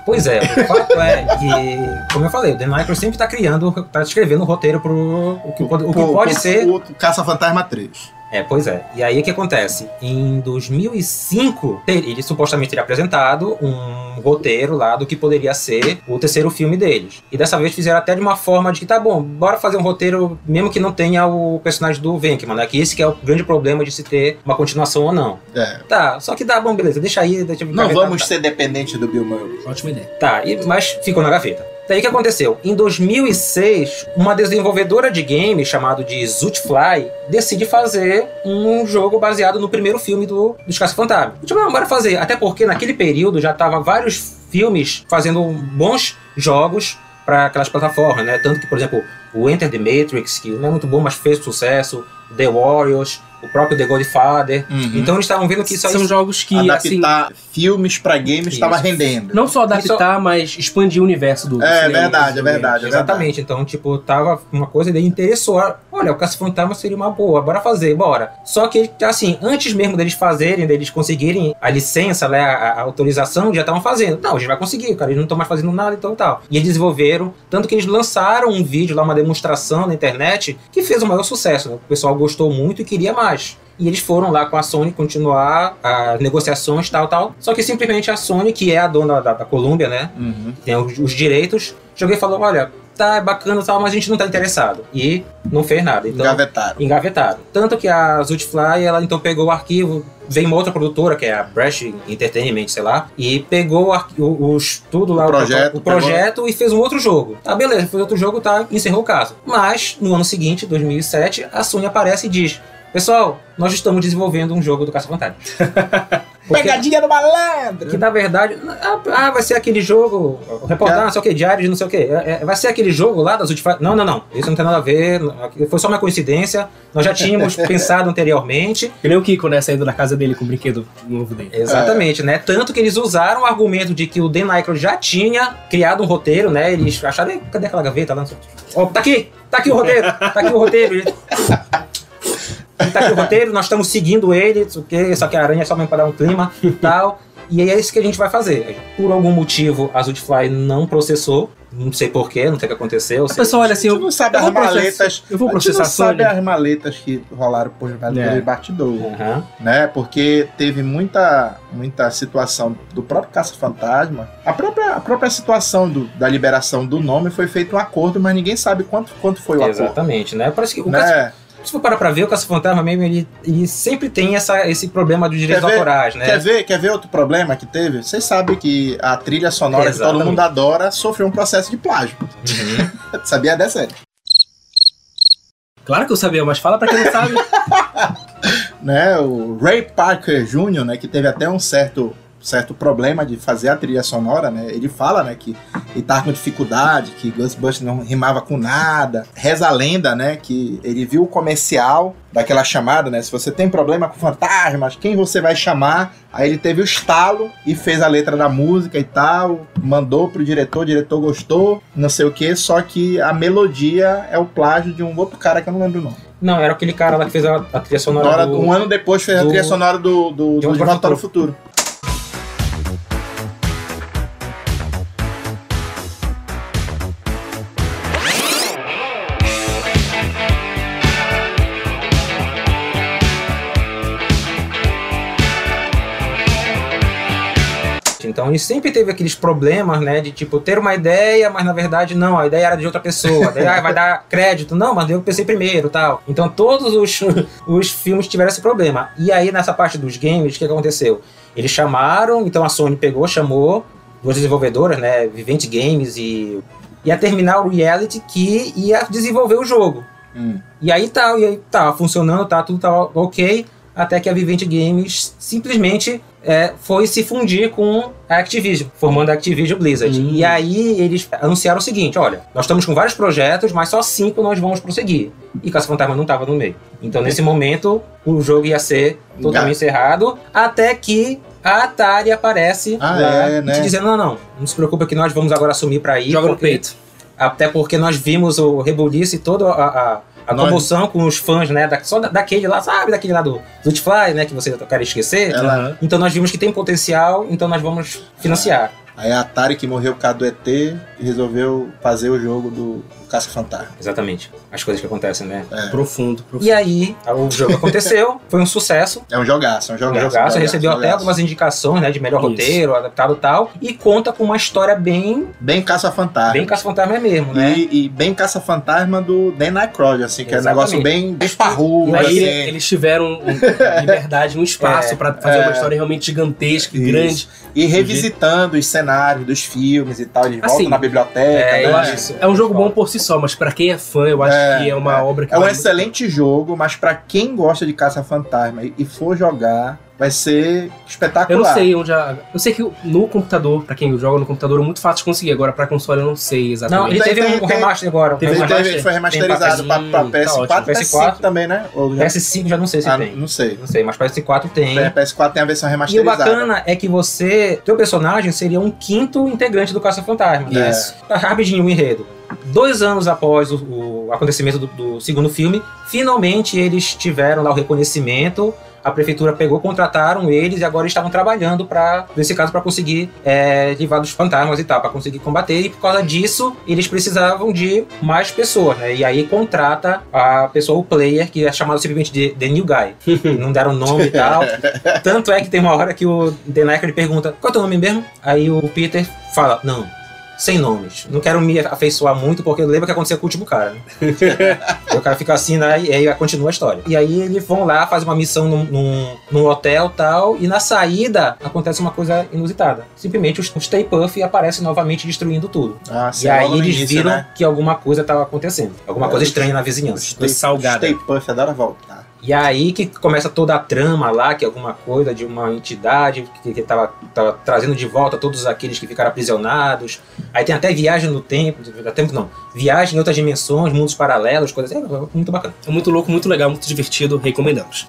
C: Pois é, o fato é que, como eu falei, o Dan Aykroyd sempre tá criando, tá escrevendo o roteiro pro o que, pode- o que pode ser.
A: O Caça-Fantasma 3.
C: É, pois é. E aí o que acontece? Em 2005, ter- ele supostamente teria apresentado um roteiro lá do que poderia ser o terceiro filme deles. E dessa vez fizeram até de uma forma de que tá bom, bora fazer um roteiro mesmo que não tenha o personagem do Venkman, né? Que esse que é o grande problema de se ter uma continuação ou não.
A: É.
C: Tá, só que dá bom, beleza, deixa aí, deixa
A: Não vamos
C: tá.
A: ser dependentes do Bill Murray.
B: Ótima ideia.
C: Tá, e- mas ficou na gaveta. Daí o que aconteceu? Em 2006, uma desenvolvedora de game chamado de Zootfly decide fazer um jogo baseado no primeiro filme do, dos Caça-Fantasma. Tipo, não, bora fazer. Até porque naquele período já tava vários filmes fazendo bons jogos para aquelas plataformas, né? Tanto que, por exemplo, o Enter the Matrix, que não é muito bom, mas fez sucesso, The Warriors, o próprio The Godfather.
A: Uhum.
C: Então eles estavam vendo que isso aí
B: São jogos que, assim,
A: Adaptar filmes pra games estava rendendo.
B: não só adaptar, mas expandir o universo do
A: É
B: cinema,
A: verdade, é verdade, é
C: Exatamente, então, tipo, tava uma coisa dele interessou. Olha, o Caça-Fantasma seria uma boa, bora fazer, bora. Só que, assim, antes mesmo deles fazerem, deles conseguirem a licença, né, a, a autorização, já estavam fazendo. Não, a gente vai conseguir, cara, eles não estão mais fazendo nada, então tal. E eles desenvolveram, tanto que eles lançaram um vídeo lá, uma demonstração na internet, que fez o maior sucesso. né? O pessoal gostou muito e queria mais. E eles foram lá com a Sony continuar as negociações, tal, tal. Só que simplesmente a Sony, que é a dona da, da Columbia, né?
A: Uhum.
C: tem os, os direitos, joguei e falou: olha, tá é bacana e tal, mas a gente não tá interessado. E não fez nada. Então,
A: Engavetaram.
C: engavetado. Tanto que a Zootfly, ela então pegou o arquivo, veio uma outra produtora, que é a Brash Entertainment, sei lá, e pegou o o- os, tudo lá,
A: O projeto,
C: o projeto e fez um outro jogo. Tá, beleza, fez outro jogo, tá, encerrou o caso. Mas, no ano seguinte, 2007, a Sony aparece e diz, pessoal, nós estamos desenvolvendo um jogo do Caça-Fantasma.
A: Pegadinha do malandro!
C: que na verdade, ah, ah, vai ser aquele jogo, reportagem, não sei o que, diário de não sei o que, vai ser aquele jogo lá das últimas. Não, não, não, isso não tem nada a ver, foi só uma coincidência, nós já tínhamos pensado anteriormente,
B: Que nem o Kiko, né? Saindo da casa dele com o brinquedo novo dele.
C: exatamente, né? Tanto que eles usaram o argumento de que o Dan Aykroyd já tinha criado um roteiro, né? Eles acharam, "Ih, cadê aquela gaveta lá? Ó, tá aqui, tá aqui o roteiro, tá aqui o roteiro. Tá aqui o roteiro, nós estamos seguindo ele, aqui, só que a aranha é só mesmo para dar um clima e tal. E aí é isso que a gente vai fazer. Por algum motivo, a Zootfly não processou. Não sei porquê, não sei o que aconteceu.
B: A pessoa olha assim, eu,
A: não sabe as
B: processar-
A: maletas.
B: eu vou
A: a gente
B: processar
A: não sabe as maletas que rolaram por,
B: É.
A: bastidor.
C: Aham.
A: né? Porque teve muita, muita situação do próprio Caça-Fantasma. A própria, a própria situação do- da liberação do nome foi feito um acordo, mas ninguém sabe quanto, quanto foi o acordo.
C: Exatamente, né? Parece que o Caça-
A: Né?
C: Se for parar pra ver, o Caça-Fantasma mesmo, ele, ele sempre tem essa, esse problema dos direitos
A: ver?
C: autorais, né?
A: Quer, ver, quer ver outro problema que teve? Vocês sabem que a trilha sonora que
C: Exatamente.
A: todo mundo adora sofreu um processo de plágio.
C: Uhum.
A: Sabia dessa? Ed?
B: Claro que eu sabia, mas fala pra quem não sabe.
A: né? O Ray Parker Jr., né? Que teve até um certo, certo problema de fazer a trilha sonora, né? Ele fala, né? Que ele tava com dificuldade, que Ghostbusters não rimava com nada. Reza a lenda, né? Que ele viu o comercial daquela chamada, né? Se você tem problema com fantasmas, quem você vai chamar? Aí ele teve o estalo e fez a letra da música e tal, mandou pro diretor, o diretor gostou, não sei o que, só que a melodia é o plágio de um outro cara que eu não lembro o nome.
C: Não, era aquele cara lá que fez a, a trilha
A: sonora
C: do...
A: um ano depois fez a
C: do-
A: trilha sonora do, do, do
C: Volta
A: De Volta
C: para
A: para
C: o
A: o Futuro.
C: Ele sempre teve aqueles problemas, né? De tipo, ter uma ideia, mas na verdade não, a ideia era de outra pessoa. Daí ah, vai dar crédito. Não, mas eu pensei primeiro tal. Então todos os, os filmes tiveram esse problema. E aí nessa parte dos games, o que aconteceu? Eles chamaram, então a Sony pegou, chamou duas desenvolvedoras, né? Vivente Games e ia terminar o Reality que ia desenvolver o jogo.
A: Hum.
C: E aí tá, e aí tá funcionando, tá, tudo tá ok, até que a Vivente Games simplesmente é, foi se fundir com a Activision, formando a Activision Blizzard.
B: Hum.
C: E aí eles anunciaram o seguinte, olha, nós estamos com vários projetos, mas só cinco nós vamos prosseguir. E Caça Fantasma não estava no meio. Então nesse momento o jogo ia ser totalmente encerrado, até que a Atari aparece
A: Ah,
C: lá
A: é,
C: te
A: né?
C: dizendo, não, não, não se preocupa que nós vamos agora assumir para ir.
B: Joga no peito.
C: até porque nós vimos o rebuliço e toda a, a, a
A: Nós-
C: comoção com os fãs, né? Da, só da- daquele lá, sabe? Daquele lá do Zootfly, né? Que você quer esquecer.
A: Ela-
B: Aham.
C: Então nós vimos que tem potencial, então nós vamos financiar.
A: Aí a Atari, que morreu por causa do ET, resolveu fazer o jogo do, do Caça-Fantasma.
C: Exatamente. As coisas que acontecem, né?
A: É.
B: Profundo, profundo.
C: E aí, o jogo aconteceu, foi um sucesso.
A: É um jogaço, é um
C: Um
A: jogaço.
C: jogaço,
A: um
C: recebeu até
A: jogaço.
C: algumas indicações, né, de melhor
B: Isso.
C: roteiro, adaptado e tal, e conta com uma história bem,
A: Bem Caça-Fantasma.
C: bem caça-fantasma mesmo, né?
A: E, e bem caça-fantasma do Dan Aykroyd, assim, que é um negócio bem esparrudo,
C: E
B: Aí
A: assim.
B: ele- eles tiveram liberdade, um espaço
C: É,
B: pra fazer
A: é.
B: uma história realmente gigantesca e grande.
A: E revisitando os cenários dos filmes e tal, eles voltam
B: Assim,
A: na biblioteca,
C: é,
A: né?
B: Eu acho, é um jogo bom por si só, mas pra quem é fã, eu acho
A: É,
B: que é uma
A: é.
B: obra que
A: É um
B: vale
A: excelente jogo, mas pra quem gosta de Caça-Fantasma e- e for jogar, vai ser espetacular.
B: Eu não sei onde a. Eu sei que no computador, pra quem joga no computador, é muito fácil de conseguir. Agora, pra console, eu não sei
C: Não,
B: exatamente.
C: ele
A: Tem-
C: teve
A: tem-
C: um
A: tem-
C: remaster agora. um
B: Teve
A: Ele,
C: remaster.
A: teve, ele foi remasterizado
B: Tem
A: pra,
B: pra-
A: pra
B: Hum,
A: PS4
B: tá
A: e
B: ótimo.
A: PS5 também, né? Ou já-
C: PS5 já não sei se
A: Ah,
C: tem.
A: não sei.
C: Não sei, mas PS4 tem.
A: É, PS4 tem a versão
C: E o
A: remasterizada.
C: bacana é que você, teu personagem seria um quinto integrante do Caça-Fantasma.
A: É.
B: Isso.
C: Tá rapidinho o enredo. Dois anos após o, o acontecimento do, do segundo filme, finalmente eles tiveram lá o reconhecimento. A prefeitura pegou, contrataram eles e agora estavam trabalhando para, nesse caso, para conseguir é, livrar dos fantasmas e tal, para conseguir combater. E por causa disso, eles precisavam de mais pessoas, né? E aí contrata a pessoa, o player, que é chamado simplesmente de The New Guy. Não deram nome e tal. Tanto é que tem uma hora que o The Nike pergunta: qual é o teu nome mesmo? Aí o Peter fala: não. Sem nomes. Não quero me afeiçoar muito, porque lembra o que aconteceu com o último cara. Né? O cara fica assim, né? E aí continua a história. E aí eles vão lá, fazem uma missão num, num, num hotel tal. E na saída acontece uma coisa inusitada. Simplesmente o Stay Puff aparece novamente destruindo tudo.
A: Ah, sim,
C: e aí eles
A: início,
C: viram
A: né?
C: que alguma coisa estava acontecendo. Alguma
A: É,
C: coisa
A: os-
C: estranha na vizinhança.
A: Stay,
B: salgada.
A: Stay Puff adora voltar.
C: E aí que começa toda a trama lá, que é alguma coisa de uma entidade que, que tava, tava trazendo de volta todos aqueles que ficaram aprisionados. Aí tem até viagem no tempo, no tempo não, viagem em outras dimensões, mundos paralelos, coisas assim, é muito bacana.
B: É muito louco, muito legal, muito divertido. Recomendamos.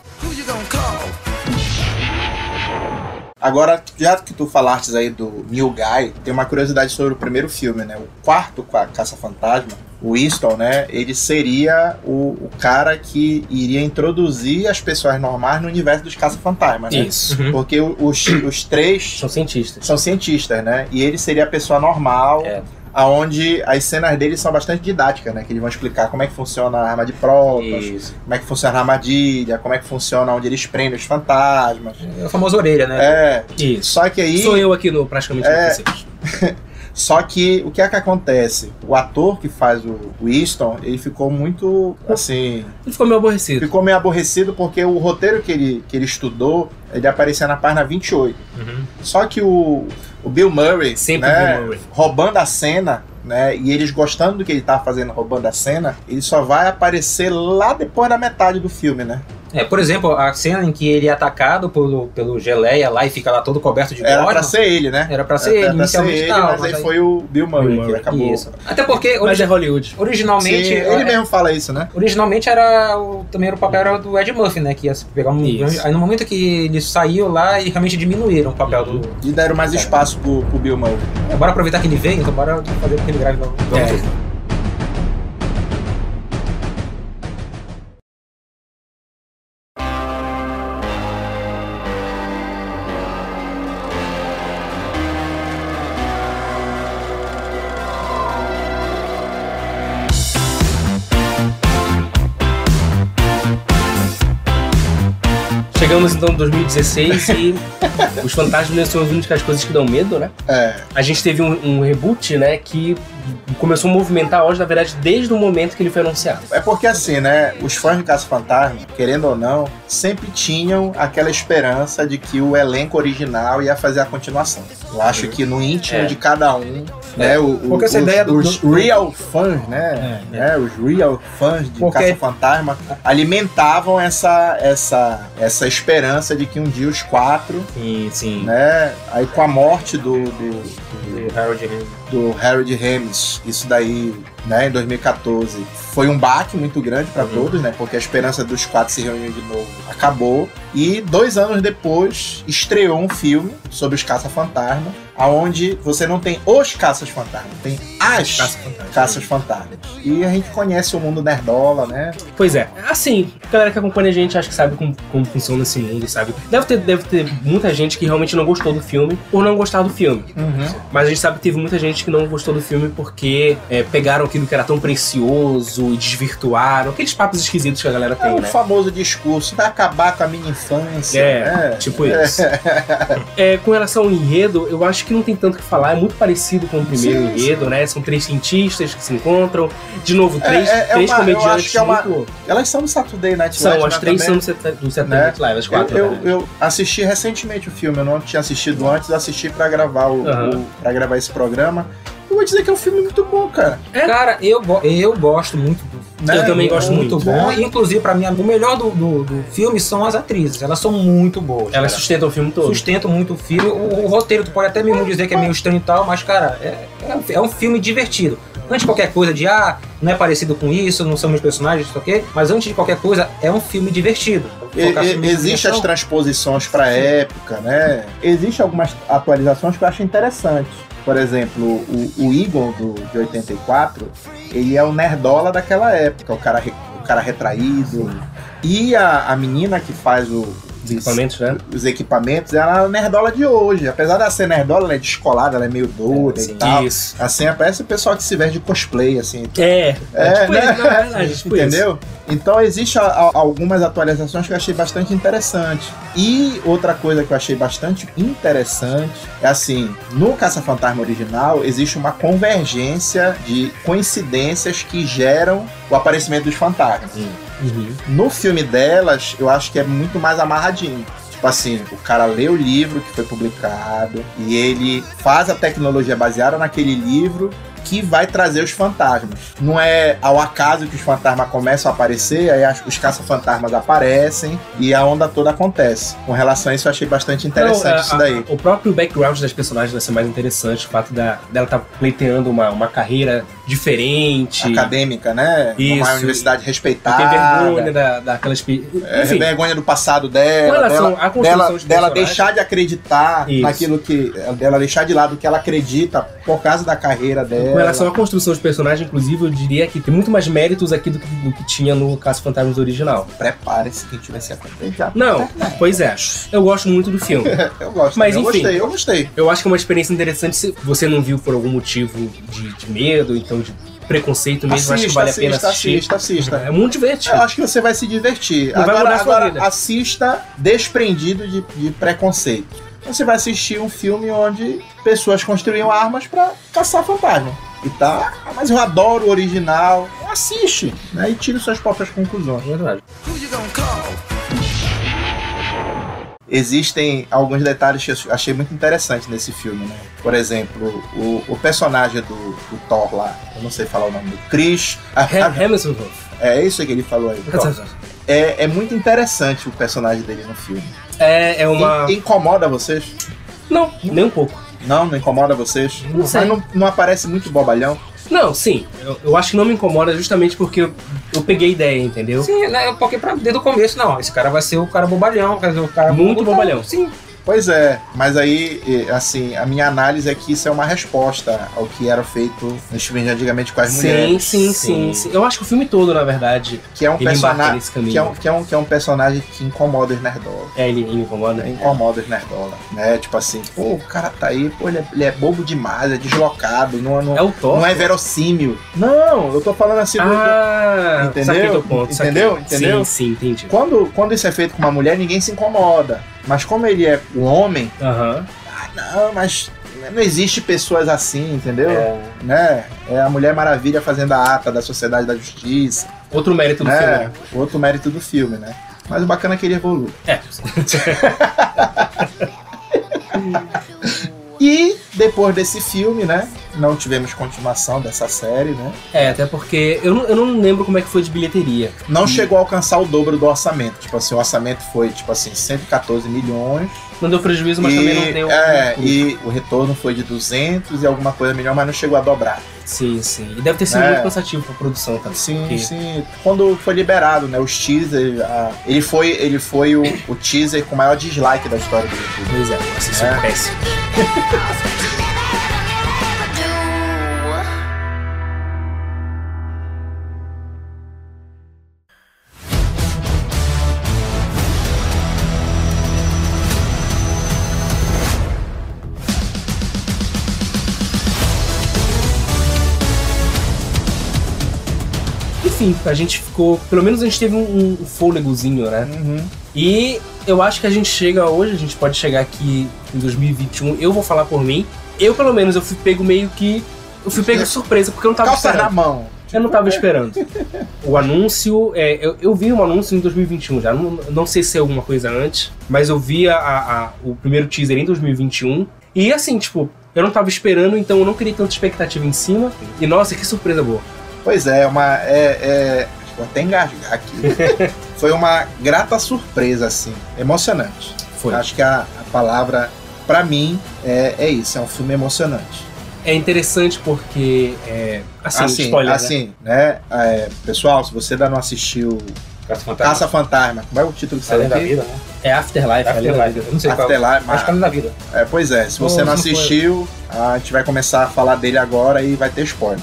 A: Agora, já que tu falastes aí do New Guy, tem uma curiosidade sobre o primeiro filme, né? O quarto com a Caça-Fantasma, o Winston, né? Ele seria o, o cara que iria introduzir as pessoas normais no universo dos Caça-Fantasmas, né?
B: Isso.
C: Uhum.
A: Porque os, os três
B: São cientistas.
A: são cientistas, né? E ele seria a pessoa normal,
C: É.
A: aonde as cenas dele são bastante didáticas, né? Que eles vão explicar como é que funciona a arma de
C: Isso.
A: como é que funciona a armadilha, como é que funciona onde eles prendem os fantasmas.
C: É a famosa orelha, né?
A: É,
B: Isso.
A: só que aí...
B: Sou eu aqui no Praticamente
A: É. Só que o que é que acontece? O ator que faz o Winston, ele ficou muito, assim,
B: Ele ficou meio aborrecido.
A: ficou meio aborrecido porque o roteiro que ele, que ele estudou, ele aparecia na página 28.
C: Uhum.
A: Só que o, o Bill Murray,
B: Sempre
A: né,
B: Bill Murray.
A: roubando a cena, né, e eles gostando do que ele tá fazendo roubando a cena, ele só vai aparecer lá depois da metade do filme, né?
C: É, por exemplo, a cena em que ele é atacado pelo, pelo geleia lá e fica lá todo coberto de
A: Era pra
C: gosma,
A: ser ele, né?
C: era pra ser
A: Era
C: ele,
A: pra ser
C: inicialmente
A: ele,
C: tal,
A: mas, aí
C: aí-
A: foi o Bill Murray,
B: Bill
A: que
B: Murray,
A: acabou.
C: Isso. Até porque
B: Mas
C: origi-
B: é Hollywood.
C: originalmente
A: Sim,
C: é-
A: ele mesmo fala isso, né?
C: Originalmente era o, também era o papel era do Ed Murphy, né? Que ia se pegar um
B: Isso.
C: Aí no momento que ele saiu lá e realmente diminuíram o papel
B: Uhum.
C: do.
A: E deram mais espaço pro, pro Bill Murray.
C: É, bora aproveitar que ele veio, então bora fazer com que ele grave logo.
B: É. Então em 2016 e os fantasmas né, são ouvindo as coisas que dão medo, né?
A: É,
B: A gente teve um, um reboot, né, que começou a movimentar a Oz, na verdade, desde o momento que ele foi anunciado.
A: é porque assim, né? Os fãs de Caça Fantasma, querendo ou não, sempre tinham aquela esperança de que o elenco original ia fazer a continuação. Eu acho que no íntimo
C: É.
A: de cada um, né? O, o-
C: Porque essa
A: os,
C: ideia do-
A: os
C: do-
A: real fãs, né?
B: É,
A: né, Os real fãs de
C: Porque-
A: Caça Fantasma alimentavam essa, essa, essa esperança de que um dia os quatro,
C: Sim, sim.
A: né? Aí com a morte do, do, do
C: Do Harold Ramis.
A: do Harold Ramis, isso daí, né, em 2014, foi um baque muito grande para
C: Uhum.
A: todos, né, porque a esperança dos quatro se reunir de novo acabou. E dois anos depois, estreou um filme sobre os caça-fantasma, aonde você não tem os caças fantasmas, tem as
B: Caça Fantasma.
A: caças fantasmas. E a gente conhece o mundo nerdola, né?
B: Pois é, assim, a galera que acompanha a gente acho que sabe como, como funciona esse mundo, sabe? Deve ter, deve ter muita gente que realmente não gostou do filme por não gostar do filme. Mas a gente sabe que teve muita gente que não gostou do filme porque é, pegaram aquilo que era tão precioso e desvirtuaram. Aqueles papos esquisitos que a galera
A: É
B: tem,
A: o
B: né?
A: famoso discurso, vai acabar com a minha infância.
B: É,
A: né?
B: tipo isso. É, com relação ao enredo, eu acho que não tem tanto o que falar. É muito parecido com o primeiro
A: Sim,
B: enredo, né? São três cientistas que se encontram. De novo,
A: É,
B: três,
A: é- é
B: três
A: uma- eu
B: comediantes
A: acho é uma-
B: muito...
A: Elas são do Saturday Night
B: São,
A: Live,
B: as
A: né,
B: três
A: também.
B: são do Sat- do Saturday
A: Né?
B: Night Live, as
A: Eu,
B: quatro.
A: eu,
B: né?
A: eu assisti recentemente o filme, eu não tinha assistido antes, assisti pra gravar o,
B: Aham.
A: o- gravar esse programa. Eu vou dizer que é um filme muito bom, cara.
C: Cara, eu, eu gosto muito do
A: Né?
B: Eu também gosto muito,
C: bom.
A: né?
C: Inclusive, pra mim, o melhor do, do, do filme são as atrizes. Elas são muito boas.
B: Elas
C: cara.
B: sustentam o filme todo.
C: sustentam muito o filme. O, o roteiro, tu pode até mesmo dizer que é meio estranho e tal, mas, cara, é, é, um- é um filme divertido. Antes de qualquer coisa de, ah, não é parecido com isso, não são meus personagens, isso aqui, mas antes de qualquer coisa, é um filme divertido.
A: E- Existem as transposições pra época, né? Existem algumas atualizações que eu acho interessantes. Por exemplo, o, o Eagle do, de 84, ele é o nerdola daquela época, o cara, o cara retraído. E a, a menina que faz o,
B: Os equipamentos, né?
A: os equipamentos, ela é a nerdola de hoje. Apesar dela ser nerdola, ela é descolada, ela é meio doida e tal.
B: Isso.
A: Assim, parece o pessoal que se veste de cosplay, assim.
B: É, é,
A: É,
B: tipo
A: né?
B: isso, na verdade, tipo isso.
A: Entendeu? Então existe a- a- algumas atualizações que eu achei bastante interessante. E outra coisa que eu achei bastante interessante é assim, no Caça-Fantasma original existe uma convergência de coincidências que geram o aparecimento dos fantasmas.
B: Uhum.
A: No filme delas, eu acho que é muito mais amarradinho. Tipo assim, o cara lê o livro que foi publicado e ele faz a tecnologia baseada naquele livro que vai trazer os fantasmas. Não é ao acaso que os fantasmas começam a aparecer, aí os caça-fantasmas aparecem e a onda toda acontece. Com relação a isso, eu achei bastante interessante
B: Não, a-
A: isso daí.
B: a- o próprio background das personagens vai ser mais interessante, o fato da, dela estar pleiteando uma, uma carreira diferente.
A: Acadêmica, né?
B: Isso.
A: Uma universidade respeitada.
B: ter vergonha da, daquelas.
A: É,
B: Enfim,
A: vergonha do passado
B: com
A: dela,
B: relação
A: dela, dela,
B: dos
A: dela deixar de acreditar
B: Isso.
A: naquilo que. dela deixar de lado o que ela acredita por causa da carreira dela.
B: Com relação à construção dos personagens, inclusive, eu diria que tem muito mais méritos aqui do que, do que tinha no Caso Fantasmas original.
A: Prepare-se que a gente vai se acompanhar.
B: Não, pois é. Eu gosto muito do filme.
A: Eu gosto,
B: Mas,
A: eu
B: enfim.
A: gostei, eu gostei.
B: Eu acho que é uma experiência interessante se você não viu por algum motivo de, de medo, então de preconceito mesmo, acho que
A: Assista,
B: vale a pena
A: assista,
B: assistir.
A: assista, assista.
B: É muito divertido.
A: Eu acho que você vai se divertir.
B: Não
A: agora agora
B: vida.
A: assista desprendido de, de preconceito. Você vai assistir um filme onde pessoas construíam armas pra caçar fantasma. E tá. Mas eu adoro o original. Assiste, né? E tire suas próprias conclusões.
B: É verdade.
A: Existem alguns detalhes que eu achei muito interessantes nesse filme, né? Por exemplo, o, o personagem do, do Thor lá, eu não sei falar o nome do Chris.
B: Ham- Hemsworth.
A: é isso que ele falou aí. É, é muito interessante o personagem dele no filme.
B: É, é uma.
A: In- incomoda vocês?
B: Não, nem um pouco.
A: Não, não incomoda vocês?
B: Não sei.
A: Mas não, não aparece muito bobalhão?
B: Não, sim. Eu, eu acho que não me incomoda justamente porque eu, eu peguei a ideia, entendeu?
C: Sim, né? Porque pra, desde o começo, não. Esse cara vai ser o cara bobalhão, quer dizer, o cara
B: Muito bobalhão.
C: Sim.
A: Pois é, mas aí, assim, a minha análise é que isso é uma resposta ao que era feito nos filmes de antigamente com as
B: Sim,
A: mulheres.
B: sim, sim, sim. Eu acho que o filme todo, na verdade,
A: Que é um
B: ele
A: personagem. Que é, um, que, é um, que é um personagem que incomoda os nerdolas.
B: É, ele, ele incomoda.
A: Né? Incomoda os nerdolas. Né? Tipo assim, pô, o cara tá aí, pô, ele é, ele é bobo demais, é deslocado, não, não,
B: É o Thor.
A: não é verossímil. Não, eu tô falando assim. do-
B: Ah,
A: Entendeu?
B: ponto.
A: Entendeu? Entendeu?
B: Sim, sim, entendi.
A: Quando, quando isso é feito com uma mulher, ninguém se incomoda. Mas como ele é o homem,
B: Aham.
A: ah, não, mas não existe pessoas assim, entendeu?
C: É.
A: Né? É a Mulher Maravilha fazendo a ata da Sociedade da Justiça.
B: Outro mérito do filme.
A: né?
B: né?
A: Outro mérito do filme, né? Mas o bacana é que ele evolui.
B: É.
A: E depois desse filme, né? Não tivemos continuação dessa série, né?
B: É, até porque eu não, eu não lembro como é que foi de bilheteria.
A: Não chegou a alcançar o dobro do orçamento. Tipo assim, o orçamento foi, tipo assim, 114 milhões.
B: Não deu prejuízo, mas
A: e,
B: também não deu.
A: É, e o retorno foi de 200 e alguma coisa melhor, mas não chegou a dobrar.
B: Sim, sim. E deve ter sido
A: É.
B: muito cansativo pra produção também.
A: Sim,
B: porque-
A: sim. Quando foi liberado, né? Os teasers. a- ele foi, ele foi o, o teaser com o maior dislike da história do YouTube.
B: Pois é. Vocês são péssimos. Enfim, a gente ficou. Pelo menos a gente teve um, um fôlegozinho, né?
A: Uhum.
B: E eu acho que a gente chega hoje, a gente pode chegar aqui em 2021. Eu vou falar por mim. Eu, pelo menos, eu fui pego meio que. Eu fui pego de surpresa, porque eu não tava
A: Calça na
B: esperando.
A: mão.
B: Eu não tava esperando. O anúncio, é, eu, eu vi um anúncio em 2021 já. Não, não sei se é alguma coisa antes, mas eu vi a, a- o primeiro teaser em 2021. E assim, tipo, eu não tava esperando, então eu não criei tanta expectativa em cima. E nossa, que surpresa boa.
A: Pois é, uma. É, é, vou até engasgar aqui. Foi uma grata surpresa, assim. Emocionante.
B: Foi.
A: Acho que a, a palavra, pra mim, é, é isso. É um filme emocionante.
B: É interessante porque. É, assim,
A: assim,
B: spoiler. né?
A: assim, né? É, pessoal, se você ainda não assistiu
C: Caça Fantasma.
A: Caça Fantasma, como é o título que você
C: Além da vida, né?
B: É Afterlife.
C: Afterlife.
B: vida.
C: Eu não sei qual.
A: Afterlife,
C: Acho que é Além da vida.
A: É, pois é, se você
B: Não,
A: não
B: foi.
A: assistiu, a gente vai começar a falar dele agora e vai ter spoiler.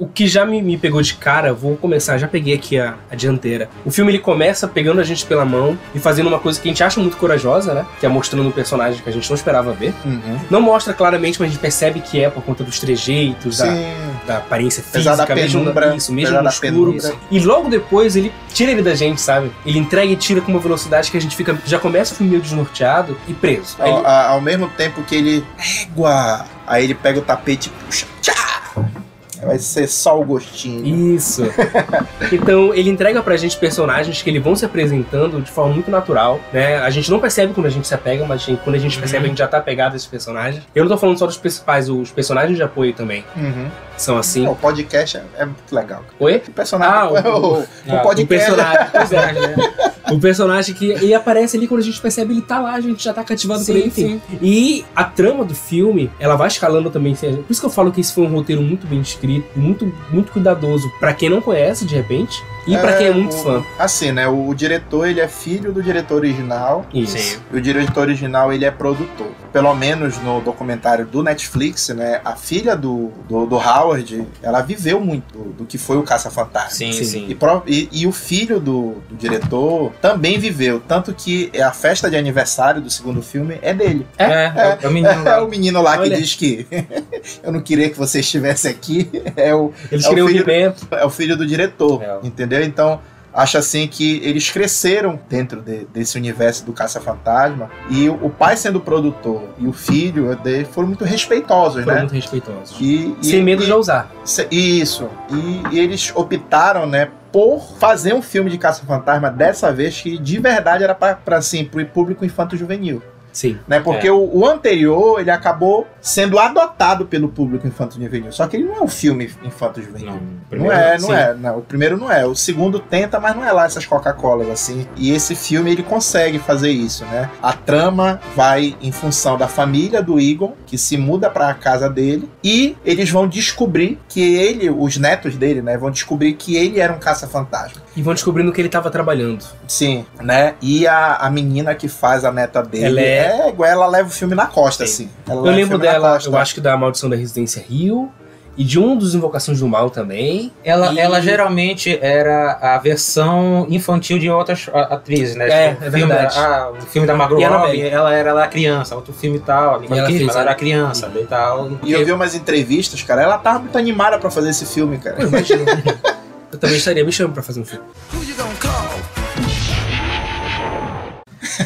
B: O que já me, me pegou de cara, vou começar, já peguei aqui a, a dianteira. O filme ele começa pegando a gente pela mão e fazendo uma coisa que a gente acha muito corajosa, né? Que é mostrando um personagem que a gente não esperava ver. Não mostra claramente, mas a gente percebe que é por conta dos trejeitos, da, da aparência física,
A: da
B: mesmo
A: penumbra,
B: isso, mesmo no escuro. E logo depois ele tira ele da gente, sabe? Ele entrega e tira com uma velocidade que a gente fica já começa o filme meio desnorteado e preso.
A: Ao,
B: ele-
A: ao mesmo tempo que ele. Égua! Aí ele pega o tapete e puxa. Tchá! Vai ser só o gostinho.
B: Isso. então, ele entrega pra gente personagens que eles vão se apresentando de forma muito natural, né? A gente não percebe quando a gente se apega, mas a gente- quando a gente percebe, a gente já tá apegado a esses personagens. Eu não tô falando só dos principais, os personagens de apoio também
A: Uhum.
B: são assim.
A: O podcast é, é muito legal.
B: Oi?
A: O personagem.
B: Ah, o-
A: o, o
C: ah,
B: O
A: podcast.
B: personagem, pois é. O personagem que ele aparece ali quando a gente percebe ele tá lá, a gente já tá cativado por
C: Sim,
B: ele, enfim. E a trama do filme, ela vai escalando também. Por isso que eu falo que esse foi um roteiro muito bem escrito, muito, muito cuidadoso pra quem não conhece, de repente, e pra quem é muito
A: o-
B: fã.
A: Assim, né? O, o diretor, ele é filho do diretor original.
B: Isso.
C: Sim.
A: E o diretor original, ele é produtor. Pelo menos no documentário do Netflix, né? A filha do, do, do Howard, ela viveu muito do, do que foi o Caça-Fantasma.
C: Sim,
B: Sim.
C: sim.
A: E, pro- e- e o filho do, do diretor também viveu. Tanto que a festa de aniversário do segundo filme é dele.
C: É, é, é o menino
A: É,
C: lá.
A: o menino lá
B: Olha.
A: que diz que eu não queria que você estivesse aqui. É o,
B: Eles
A: É o filho-
B: bem.
A: é o filho do diretor,
C: É.
A: Então, acho assim que eles cresceram dentro de- desse universo do Caça-Fantasma e o, o pai sendo produtor e o filho dele foram muito respeitosos,
B: Foram
A: né?
B: muito respeitotosos.
A: E, e-
B: Sem medo
A: e-
B: de ousar.
A: Isso. E, e eles optaram, né, por fazer um filme de Caça-Fantasma dessa vez que de verdade era para assim, pro público infanto-juvenil,
B: Sim.
A: né? Porque
C: É.
A: o, o anterior, ele acabou sendo adotado pelo público infanto-juvenil. Só que ele não é um filme infanto-juvenil.
C: Não,
A: Não é, não
B: sim.
A: é. Não, o primeiro não é. O segundo tenta, mas não é lá essas Coca-Colas, assim. E esse filme, ele consegue fazer isso, né? A trama vai em função da família do Egon, que se muda pra casa dele, e eles vão descobrir que ele, os netos dele, né, vão descobrir que ele era um caça-fantasma.
B: E vão descobrindo que ele tava trabalhando.
A: Sim, né? E a, a menina que faz a neta dele,
B: Ela é-
A: igual ela leva o filme na costa,
B: Sim.
A: assim. Ela
B: Eu lembro dela, eu acho que da Maldição da Residência Rio. E de um dos Invocações do Mal também.
C: Ela,
B: E-
C: ela geralmente era a versão infantil de outras a- atrizes, né?
B: É,
C: Tipo,
B: é
C: filme,
B: verdade.
C: ah, o filme da Margot
B: E.
C: Robbie, ela era lá criança, outro filme e tal, a Nicole
B: ela fez
C: ela
B: a-
C: era criança e tal.
A: E eu vi umas entrevistas, cara, ela tava muito animada pra fazer esse filme, cara.
B: Imagina. também estaria me chamando pra fazer um filme.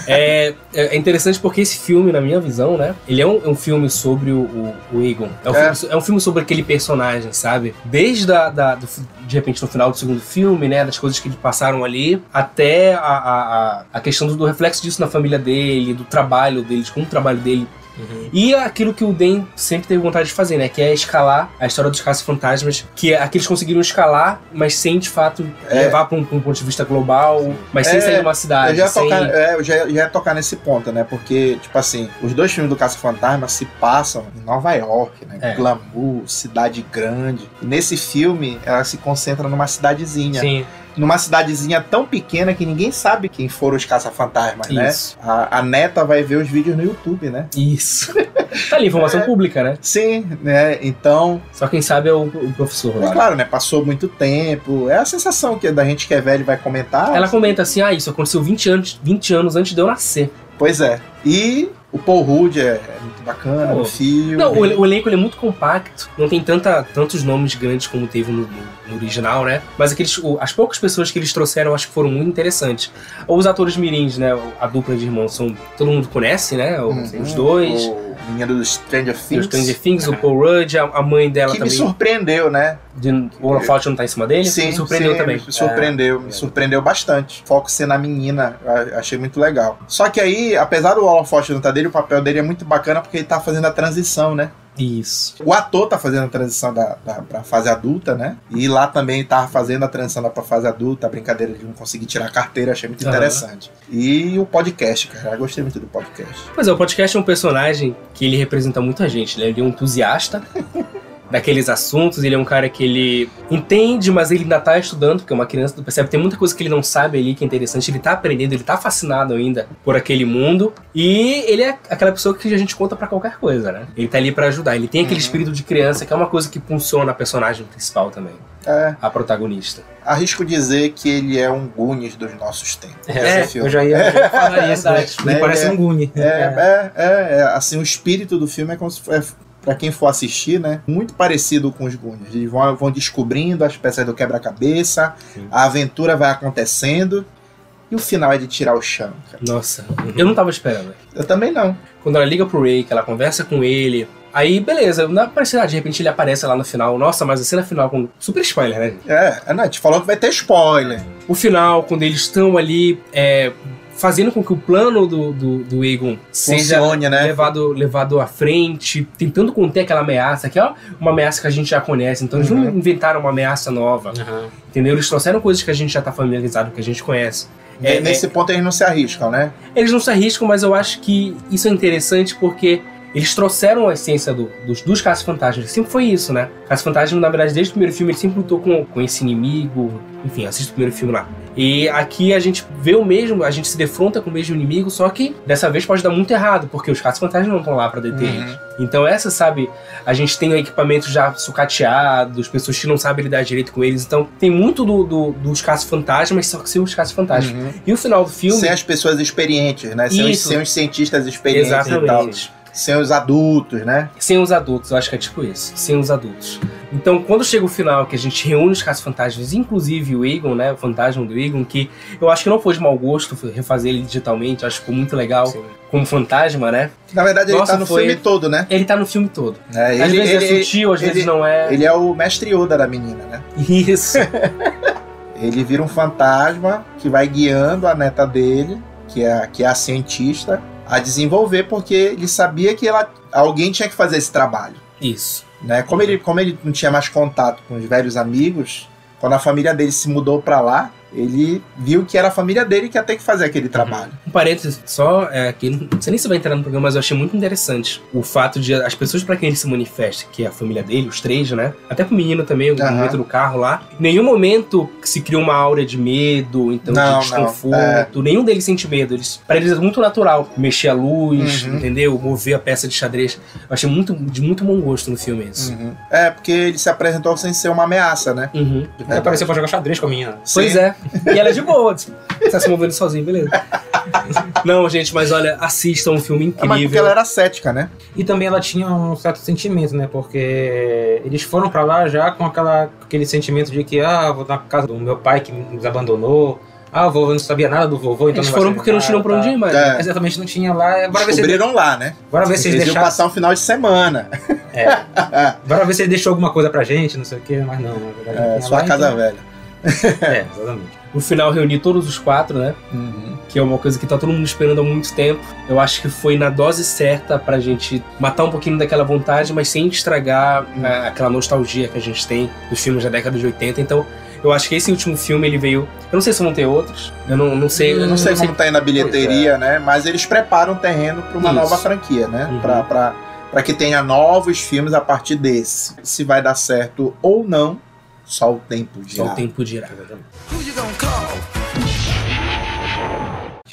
B: É, é interessante porque esse filme, na minha visão, né? Ele é um, é um filme sobre o, o, o Egon. É um,
A: É.
B: Filme, é um filme sobre aquele personagem, sabe? Desde a, da, do, de repente no final do segundo filme, né? Das coisas que ele passaram ali, até a, a, a- a questão do, do reflexo disso na família dele, do trabalho dele, de como o trabalho dele E aquilo que o Den sempre teve vontade de fazer, né? Que é escalar a história dos caça-fantasmas, que é aqueles conseguiram escalar, mas sem de fato
A: É.
B: levar para um, pra um ponto de vista global, mas sem
A: É,
B: sair de uma
A: Eu
B: cidade.
A: já, ia
B: sem...
A: tocar, é, eu já, já ia tocar nesse ponto, né? Porque, tipo assim, os dois filmes do Caça-Fantasma se passam em Nova York, né?
B: É.
A: Glamour, cidade grande. E nesse filme, ela se concentra numa cidadezinha.
C: Sim.
A: Numa cidadezinha tão pequena que ninguém sabe quem foram os caça-fantasmas, né?
B: Isso.
A: A, a neta vai ver os vídeos no YouTube, né?
B: Isso. tá ali, informação pública, né?
A: Sim, né? Então,
B: Só quem sabe é o, o professor
A: é
B: lá.
A: claro, né? Passou muito tempo. É a sensação que da gente que é velho vai comentar.
B: Ela comenta assim: ah, isso aconteceu 20 anos, 20 anos antes de eu nascer.
A: Pois é. E o Paul Rudd é, é muito bacana
B: Pô.
A: no filme.
B: Não, o, o elenco ele é muito compacto, não tem tanta, tantos nomes grandes como teve no, no- original, né? Mas aqueles, o- as poucas pessoas que eles trouxeram acho que foram muito interessantes. Os atores mirins, né? A dupla de irmãos são. Todo mundo conhece, né? O-
A: Uhum.
B: Os dois.
A: O menino do Stranger Things.
B: Os Stranger Things, o Paul Rudd, a, a mãe dela
A: que me
B: também.
A: surpreendeu, né?
B: De, o Holofote não tá em cima dele?
A: Sim,
B: me surpreendeu
A: sim,
B: também.
A: Me surpreendeu, me surpreendeu bastante. Foco ser na menina, achei muito legal. Só que aí, apesar do holofote não estar dele, o papel dele é muito bacana porque ele tá fazendo a transição, né?
B: Isso.
A: O ator tá fazendo a transição da, da, pra fase adulta, né? E lá também tava fazendo a transição da pra fase adulta, a brincadeira de não conseguir tirar a carteira, achei muito interessante. E o podcast, cara, eu gostei muito do podcast.
B: Pois é, o podcast é um personagem que ele representa muita gente, né? Ele é um entusiasta daqueles assuntos, ele é um cara que ele entende, mas ele ainda tá estudando, porque é uma criança, tu percebe, tem muita coisa que ele não sabe ali que é interessante, ele tá aprendendo, ele tá fascinado ainda por aquele mundo, e ele é aquela pessoa que a gente conta pra qualquer coisa, né? Ele tá ali pra ajudar, ele tem aquele
A: Uhum.
B: espírito de criança, que é uma coisa que funciona a personagem principal também,
A: É,
B: a protagonista.
A: arrisco dizer que ele é um Goonies dos nossos tempos.
C: É, eu já ia, eu ia falar isso, né?
B: verdade.
C: Ele
A: Né,
C: parece
A: é-
C: um Goonie.
A: É, é, é, é, assim, o espírito do filme é como se Pra quem for assistir, né? Muito parecido com os Goonies. Eles vão, vão descobrindo as peças do quebra-cabeça, a aventura vai acontecendo e o final é de tirar o chão. cara.
B: Nossa, eu não tava esperando.
A: Eu também não.
B: Quando ela liga pro Ray, que ela conversa com ele. Aí, beleza, não aparece nada, de repente ele aparece lá no final. Nossa, mas a cena final com. Super spoiler, né?
A: É, a Nath falou que vai ter spoiler.
B: O final, quando eles estão ali é, fazendo com que o plano do, do, do Egon seja
A: Funcione, né?
B: levado, levado à frente, tentando conter aquela ameaça, que é uma ameaça que a gente já conhece. Então eles não
A: Uhum.
B: inventaram uma ameaça nova,
C: Aham.
B: entendeu? Eles trouxeram coisas que a gente já tá familiarizado, que a gente conhece. É,
A: Nesse ponto eles não se arriscam, né?
B: Eles não se arriscam, mas eu acho que isso é interessante porque eles trouxeram a essência do- dos, dos caça-fantasmas. Sempre foi isso, né? Caça-fantasma, na verdade, desde o primeiro filme, ele sempre lutou com, com esse inimigo. Enfim, assista o primeiro filme lá. E aqui a gente vê o mesmo, a gente se defronta com o mesmo inimigo, só que dessa vez pode dar muito errado, porque os caça-fantasmas não estão lá pra deter
A: Uhum.
B: eles. Então essa, sabe, a gente tem o equipamento já sucateados, pessoas que não sabem lidar direito com eles. Então tem muito do, do- dos caça-fantasmas, só que sem os caça-fantasmas.
A: Uhum.
B: E o final do filme...
A: Sem as pessoas experientes, né? Sem os, sem os cientistas experientes e tal. Sem os adultos, né?
B: Sem os adultos, eu acho que é tipo isso. Sem os adultos. Então, quando chega o final, que a gente reúne os caça-fantasmas, inclusive o Egon, né? O fantasma do Egon, que eu acho que não foi de mau gosto refazer ele digitalmente, eu acho que ficou muito legal
C: Sim.
B: como fantasma, né?
A: Na verdade, ele
B: Nossa,
A: tá no
B: foi-
A: filme todo, né?
B: Ele tá no filme todo.
A: É,
B: às
A: ele,
B: vezes
A: ele-
B: é sutil, às vezes
A: ele-
B: não é.
A: ele é o mestre Yoda da menina, né?
B: Isso.
A: Ele vira um fantasma que vai guiando a neta dele, que é, que é a cientista, a desenvolver, porque ele sabia que ela, alguém tinha que fazer esse trabalho.
B: Isso.
A: Né? Como, ele, como ele não tinha mais contato com os velhos amigos, quando a família dele se mudou pra lá, ele viu que era a família dele que ia ter que fazer aquele trabalho.
B: Um parênteses só, é, que não sei nem se vai entrar no programa, mas eu achei muito interessante o fato de as pessoas para quem ele se manifesta, que é a família dele, os três, né? Até pro menino também, o
A: Aham.
B: momento do carro lá. Em nenhum momento se cria uma aura de medo, então
A: Não,
B: de
A: não,
B: desconforto. Nenhum deles sente medo. Eles, para eles é muito natural mexer a luz,
A: Uhum.
B: entendeu? Mover a peça de xadrez. Eu achei muito, de muito bom gosto no filme isso.
A: Uhum. É, porque ele se apresentou sem ser uma ameaça, né?
B: Uhum.
C: Aí apareceu pra jogar xadrez com a menina.
B: Pois é. E ela é de boa. Tá se movendo sozinho, beleza. Não, gente, mas olha, assistam um filme incrível.
A: mas porque ela era cética, né?
C: E também ela tinha um certo sentimento, né? Porque eles foram pra lá já com aquela, aquele sentimento de que, ah, vou na casa do meu pai que nos abandonou. Ah, o vovô não sabia nada do vovô, então
B: Eles
C: não
B: foram porque não tinham pra onde ir mais.
A: É.
C: Exatamente, não tinha lá. Bora ver se,
A: Descobriram lá, né?
C: bora ver se eles
A: Eles
C: deixaram.
A: passar um final de semana.
C: É, bora ver se ele deixou alguma coisa pra gente, não sei o que, mas não, na verdade. não
A: É,
C: tinha
A: sua
C: lá,
A: casa
C: então-
A: velha.
C: É, exatamente.
B: No final, reunir todos os quatro, né? Que é uma coisa que tá todo mundo esperando há muito tempo. Eu acho que foi na dose certa pra gente matar um pouquinho daquela vontade, mas sem estragar
A: Hum.
B: é, aquela nostalgia que a gente tem dos filmes da década de 80. Então, eu acho que esse último filme ele veio. Eu não sei se vão ter outros. Eu não, não sei.
A: Eu não sei como tá aí na bilheteria,
C: Pois
A: né? Mas eles preparam o terreno para uma
B: Isso.
A: nova franquia, né?
B: Uhum.
A: Pra, pra, pra que tenha novos filmes a partir desse. Se vai dar certo ou não, Só o tempo
B: Só
A: dirá.
B: o tempo dirá.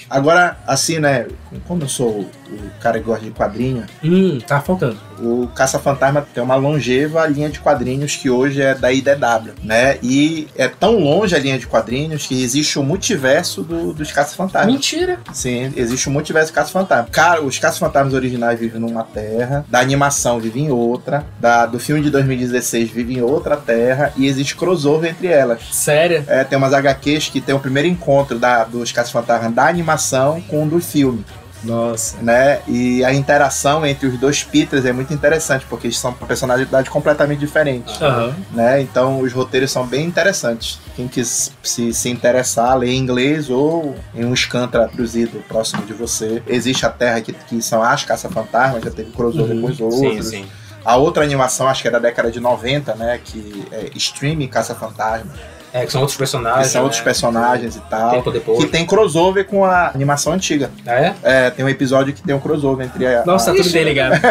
A: Agora, assim, né? Como eu sou o cara que gosta de quadrinho,
B: Hum, tá faltando.
A: o Caça-Fantasma tem uma longeva linha de quadrinhos que hoje é da IDW, né? E é tão longe a linha de quadrinhos que existe o multiverso do- dos Caça-Fantasmas.
B: Mentira.
A: Sim, existe um multiverso de Caça-Fantasma. Cara, os Caça-Fantasmas originais vivem numa terra, da animação vive em outra, da, do filme de 2016 vive em outra terra, e existe crossover entre elas.
B: Sério?
A: É, tem umas HQs que tem o primeiro encontro da, dos Caça-Fantasmas da animação com o do filme,
B: Nossa.
A: né? E a interação entre os dois Peters é muito interessante, porque eles são personalidades completamente diferentes,
B: Aham.
A: né? Então os roteiros são bem interessantes. Quem quis se, se interessar, lê em inglês ou em um scan traduzido próximo de você. Existe a Terra que, que são as Caça-Fantasmas, já teve crossover
B: Uhum.
A: com os
C: Sim,
A: outros.
C: sim.
A: A outra animação, acho que é da década de 90, né? Que é Streaming Caça-Fantasmas.
C: É, que são outros
A: Que
C: personagens.
A: são outros
C: né?
A: personagens e tal.
C: Tempo depois.
A: Que tem crossover com a animação antiga.
C: Ah, é?
A: É, tem um episódio que tem um crossover entre a.
B: Nossa,
A: a-
B: tá tudo bem ligado.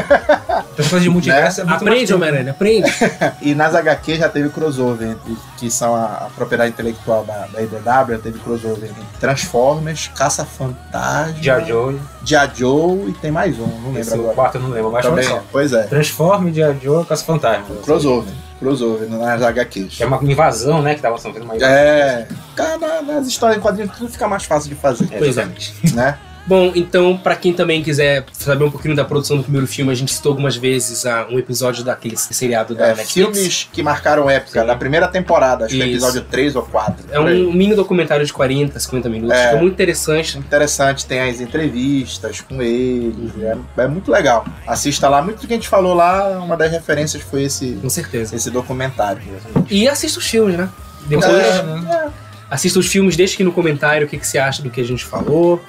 C: Essa coisa de multiverso é muito
B: Aprende, Homem-Aranha, aprende.
A: E nas HQ já teve crossover entre. Que são a, a propriedade intelectual da, da IDW, já teve crossover entre Transformers, Caça-Fantasma,
C: Joe.
A: Joe e tem mais um, não lembro
C: Esse é o
A: agora.
C: quarto eu não lembro, mas
A: Também,
C: só.
A: pois é.
C: Transforme Joe Caça Fantasma.
A: Crossover. Crossover nas HQs.
C: É uma invasão, né? Que tava sendo uma invasão.
A: É. Cara, nas histórias em quadrinhos tudo fica mais fácil de fazer.
C: É,
B: Pois é.
C: exatamente.
A: Né?
B: Bom, então, pra quem também quiser saber um pouquinho da produção do primeiro filme, a gente citou algumas vezes ah, um episódio daquele seriado da
A: É,
B: Netflix.
A: filmes que marcaram época
C: Sim.
A: da primeira temporada, acho que é
B: Isso.
A: episódio 3 ou 4.
B: É um mini documentário de 40, 50 minutos,
A: É.
B: é muito interessante.
A: interessante, tem as entrevistas com eles, é, é muito legal. Assista lá, muito do que a gente falou lá, uma das referências foi esse,
B: Com certeza.
A: esse documentário.
B: E assista os filmes, né? Depois,
A: É,
C: né?
B: Assista os filmes, deixa aqui no comentário o que, que você acha do que a gente falou.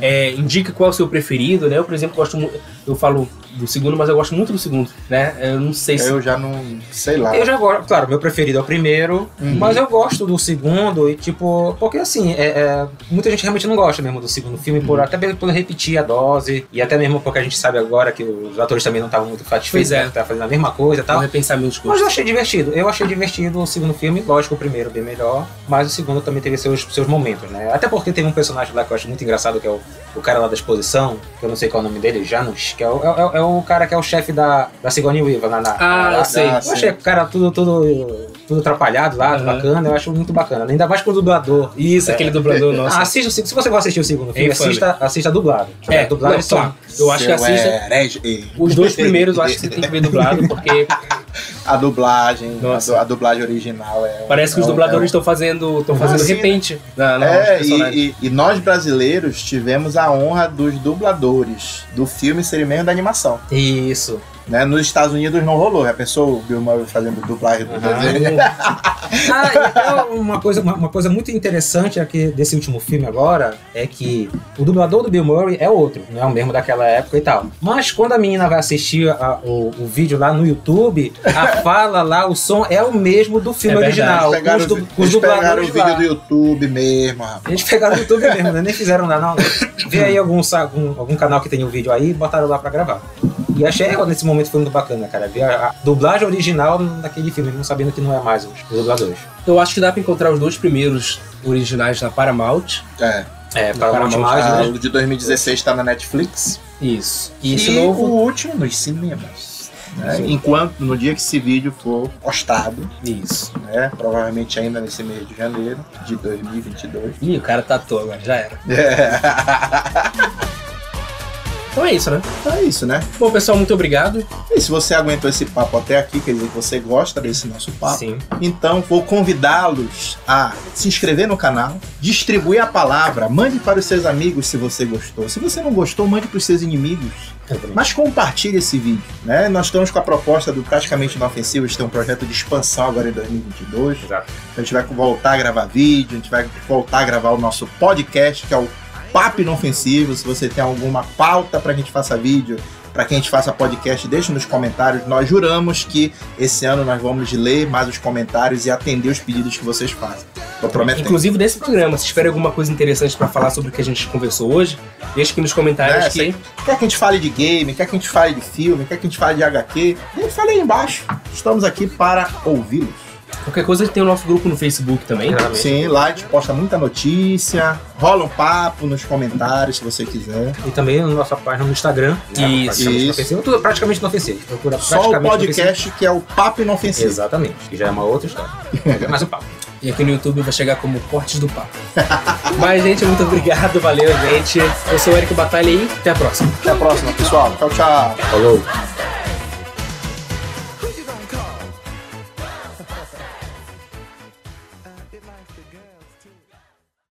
B: É, indica qual é o seu preferido, né? Eu, por exemplo, gosto muito. Eu falo do segundo, mas eu gosto muito do segundo, né? Eu não sei se.
A: Eu já não sei lá.
C: Eu já gosto, claro, meu preferido é o primeiro,
A: Uhum.
C: mas eu gosto do segundo e tipo, porque assim, é, é, muita gente realmente não gosta mesmo do segundo filme, por, até mesmo por repetir a dose, e até mesmo porque a gente sabe agora que os atores também não estavam muito satisfeitos,
B: Pois é.
C: né, tá fazendo a mesma coisa e
B: Vou
C: tal.
B: repensar meus
C: Mas eu achei divertido. Eu achei divertido o segundo filme. Lógico, o primeiro bem melhor. Mas o segundo também teve seus, seus momentos, né? Até porque tem um personagem lá que eu acho muito engraçado, que é o, o cara lá da exposição, que eu não sei qual é o nome dele, Janus, que é o, é, é o cara que é o chefe da, da Sigourney Weaver lá na.
B: Ah,
C: lá,
B: eu sei.
C: Eu achei o cara tudo, tudo, tudo atrapalhado lá,
B: Aham.
C: bacana. Eu acho muito bacana. Ainda mais com o dublador.
B: Isso, aquele dublador nosso.
C: Ah, assista, o se se você for assistir o segundo filme, assista, assista dublado.
B: É,
C: a dublagem
B: não,
C: são-
B: claro. Eu acho que assista. Os dois primeiros eu acho que você tem que ver dublado, porque
A: A dublagem, a, a dublagem original é.
B: parece que os
A: é
B: dubladores
A: é
B: estão fazendo, estão fazendo
A: sim,
B: repente na, na
A: É, e, e- e nós brasileiros tivemos a honra dos dubladores do filme serem mesmo da animação.
C: Isso.
A: Né? Nos Estados Unidos não rolou. Já pensou o Bill Murray fazendo dublagem do
C: Aham.
A: desenho?
C: Ah, então uma coisa, uma, uma coisa muito interessante aqui desse último filme agora é que o dublador do Bill Murray é outro, não é o mesmo daquela época e tal. Mas quando a menina vai assistir a- o, o vídeo lá no YouTube, a fala lá, o som é o mesmo do filme
B: É
C: original.
A: Eles pegaram,
C: os,
A: o
C: du- os
A: eles pegaram o vídeo
C: lá.
A: do YouTube mesmo, rapaz.
C: Eles pegaram no YouTube mesmo, né? nem fizeram lá, não. Vê aí algum, algum, algum canal que tem o vídeo aí e botaram lá pra gravar. E achei que nesse momento foi muito bacana, cara. Ver a, a dublagem original daquele filme, não sabendo que não é mais os, os dubladores.
B: Eu acho que dá pra encontrar os dois primeiros originais na Paramount.
A: É.
C: É, para
B: Paramount,
C: uma imagem,
A: Ah,
C: né?
A: o de 2016 tá na Netflix.
B: Isso. E
A: E,
B: esse
A: o
B: novo.
A: último nos cinemas. né? Enquanto, no dia que esse vídeo for postado,
B: Isso.
A: né? provavelmente ainda nesse mês de janeiro de 2022.
B: Ih, o cara tatuou agora, já era.
A: É,
B: Então é isso, né?
A: então é isso, né?
B: Bom, pessoal, muito obrigado.
A: E se você aguentou esse papo até aqui, quer dizer que você gosta desse nosso papo,
C: Sim.
A: então vou convidá-los a se inscrever no canal, distribuir a palavra, mande para os seus amigos se você gostou. Se você não gostou, mande para os seus inimigos. Mas compartilhe esse vídeo, né? Nós estamos com a proposta do Praticamente Inofensivos ter um projeto de expansão agora em 2022.
C: Exato.
A: A gente vai voltar a gravar vídeo, a gente vai voltar a gravar o nosso podcast, que é o Papo Inofensivo. Se você tem alguma pauta para que a gente faça vídeo, para que a gente faça podcast, deixe nos comentários. Nós juramos que esse ano nós vamos ler mais os comentários e atender os pedidos que vocês fazem. Tô prometendo.
B: Inclusive desse programa, se tiver alguma coisa interessante pra falar sobre o que a gente conversou hoje, deixa aqui nos comentários
A: É,
B: que.
A: sei. Quer que a gente fale de game, quer que a gente fale de filme, quer que a gente fale de HQ, e fale aí embaixo. Estamos aqui para ouvi-los.
B: Qualquer coisa tem o nosso grupo no Facebook também.
C: Exatamente.
A: Sim, lá a gente posta muita notícia, rola um papo nos comentários se você quiser.
C: E também na nossa página no Instagram. né,
B: Isso,
C: praticamente
A: isso.
C: inofensivo. Tudo praticamente inofensivo. Procura
A: Só o podcast que é o Papo
C: inofensivo.
A: Inofensivo.
C: Exatamente, que já é uma outra história. É mais um papo.
B: E aqui no YouTube vai chegar como Cortes do Papo. Mas, gente, muito obrigado. Valeu, gente. Eu sou o Eric Batalha e até a próxima.
A: Até a próxima, pessoal. Tchau, tchau.
C: Falou!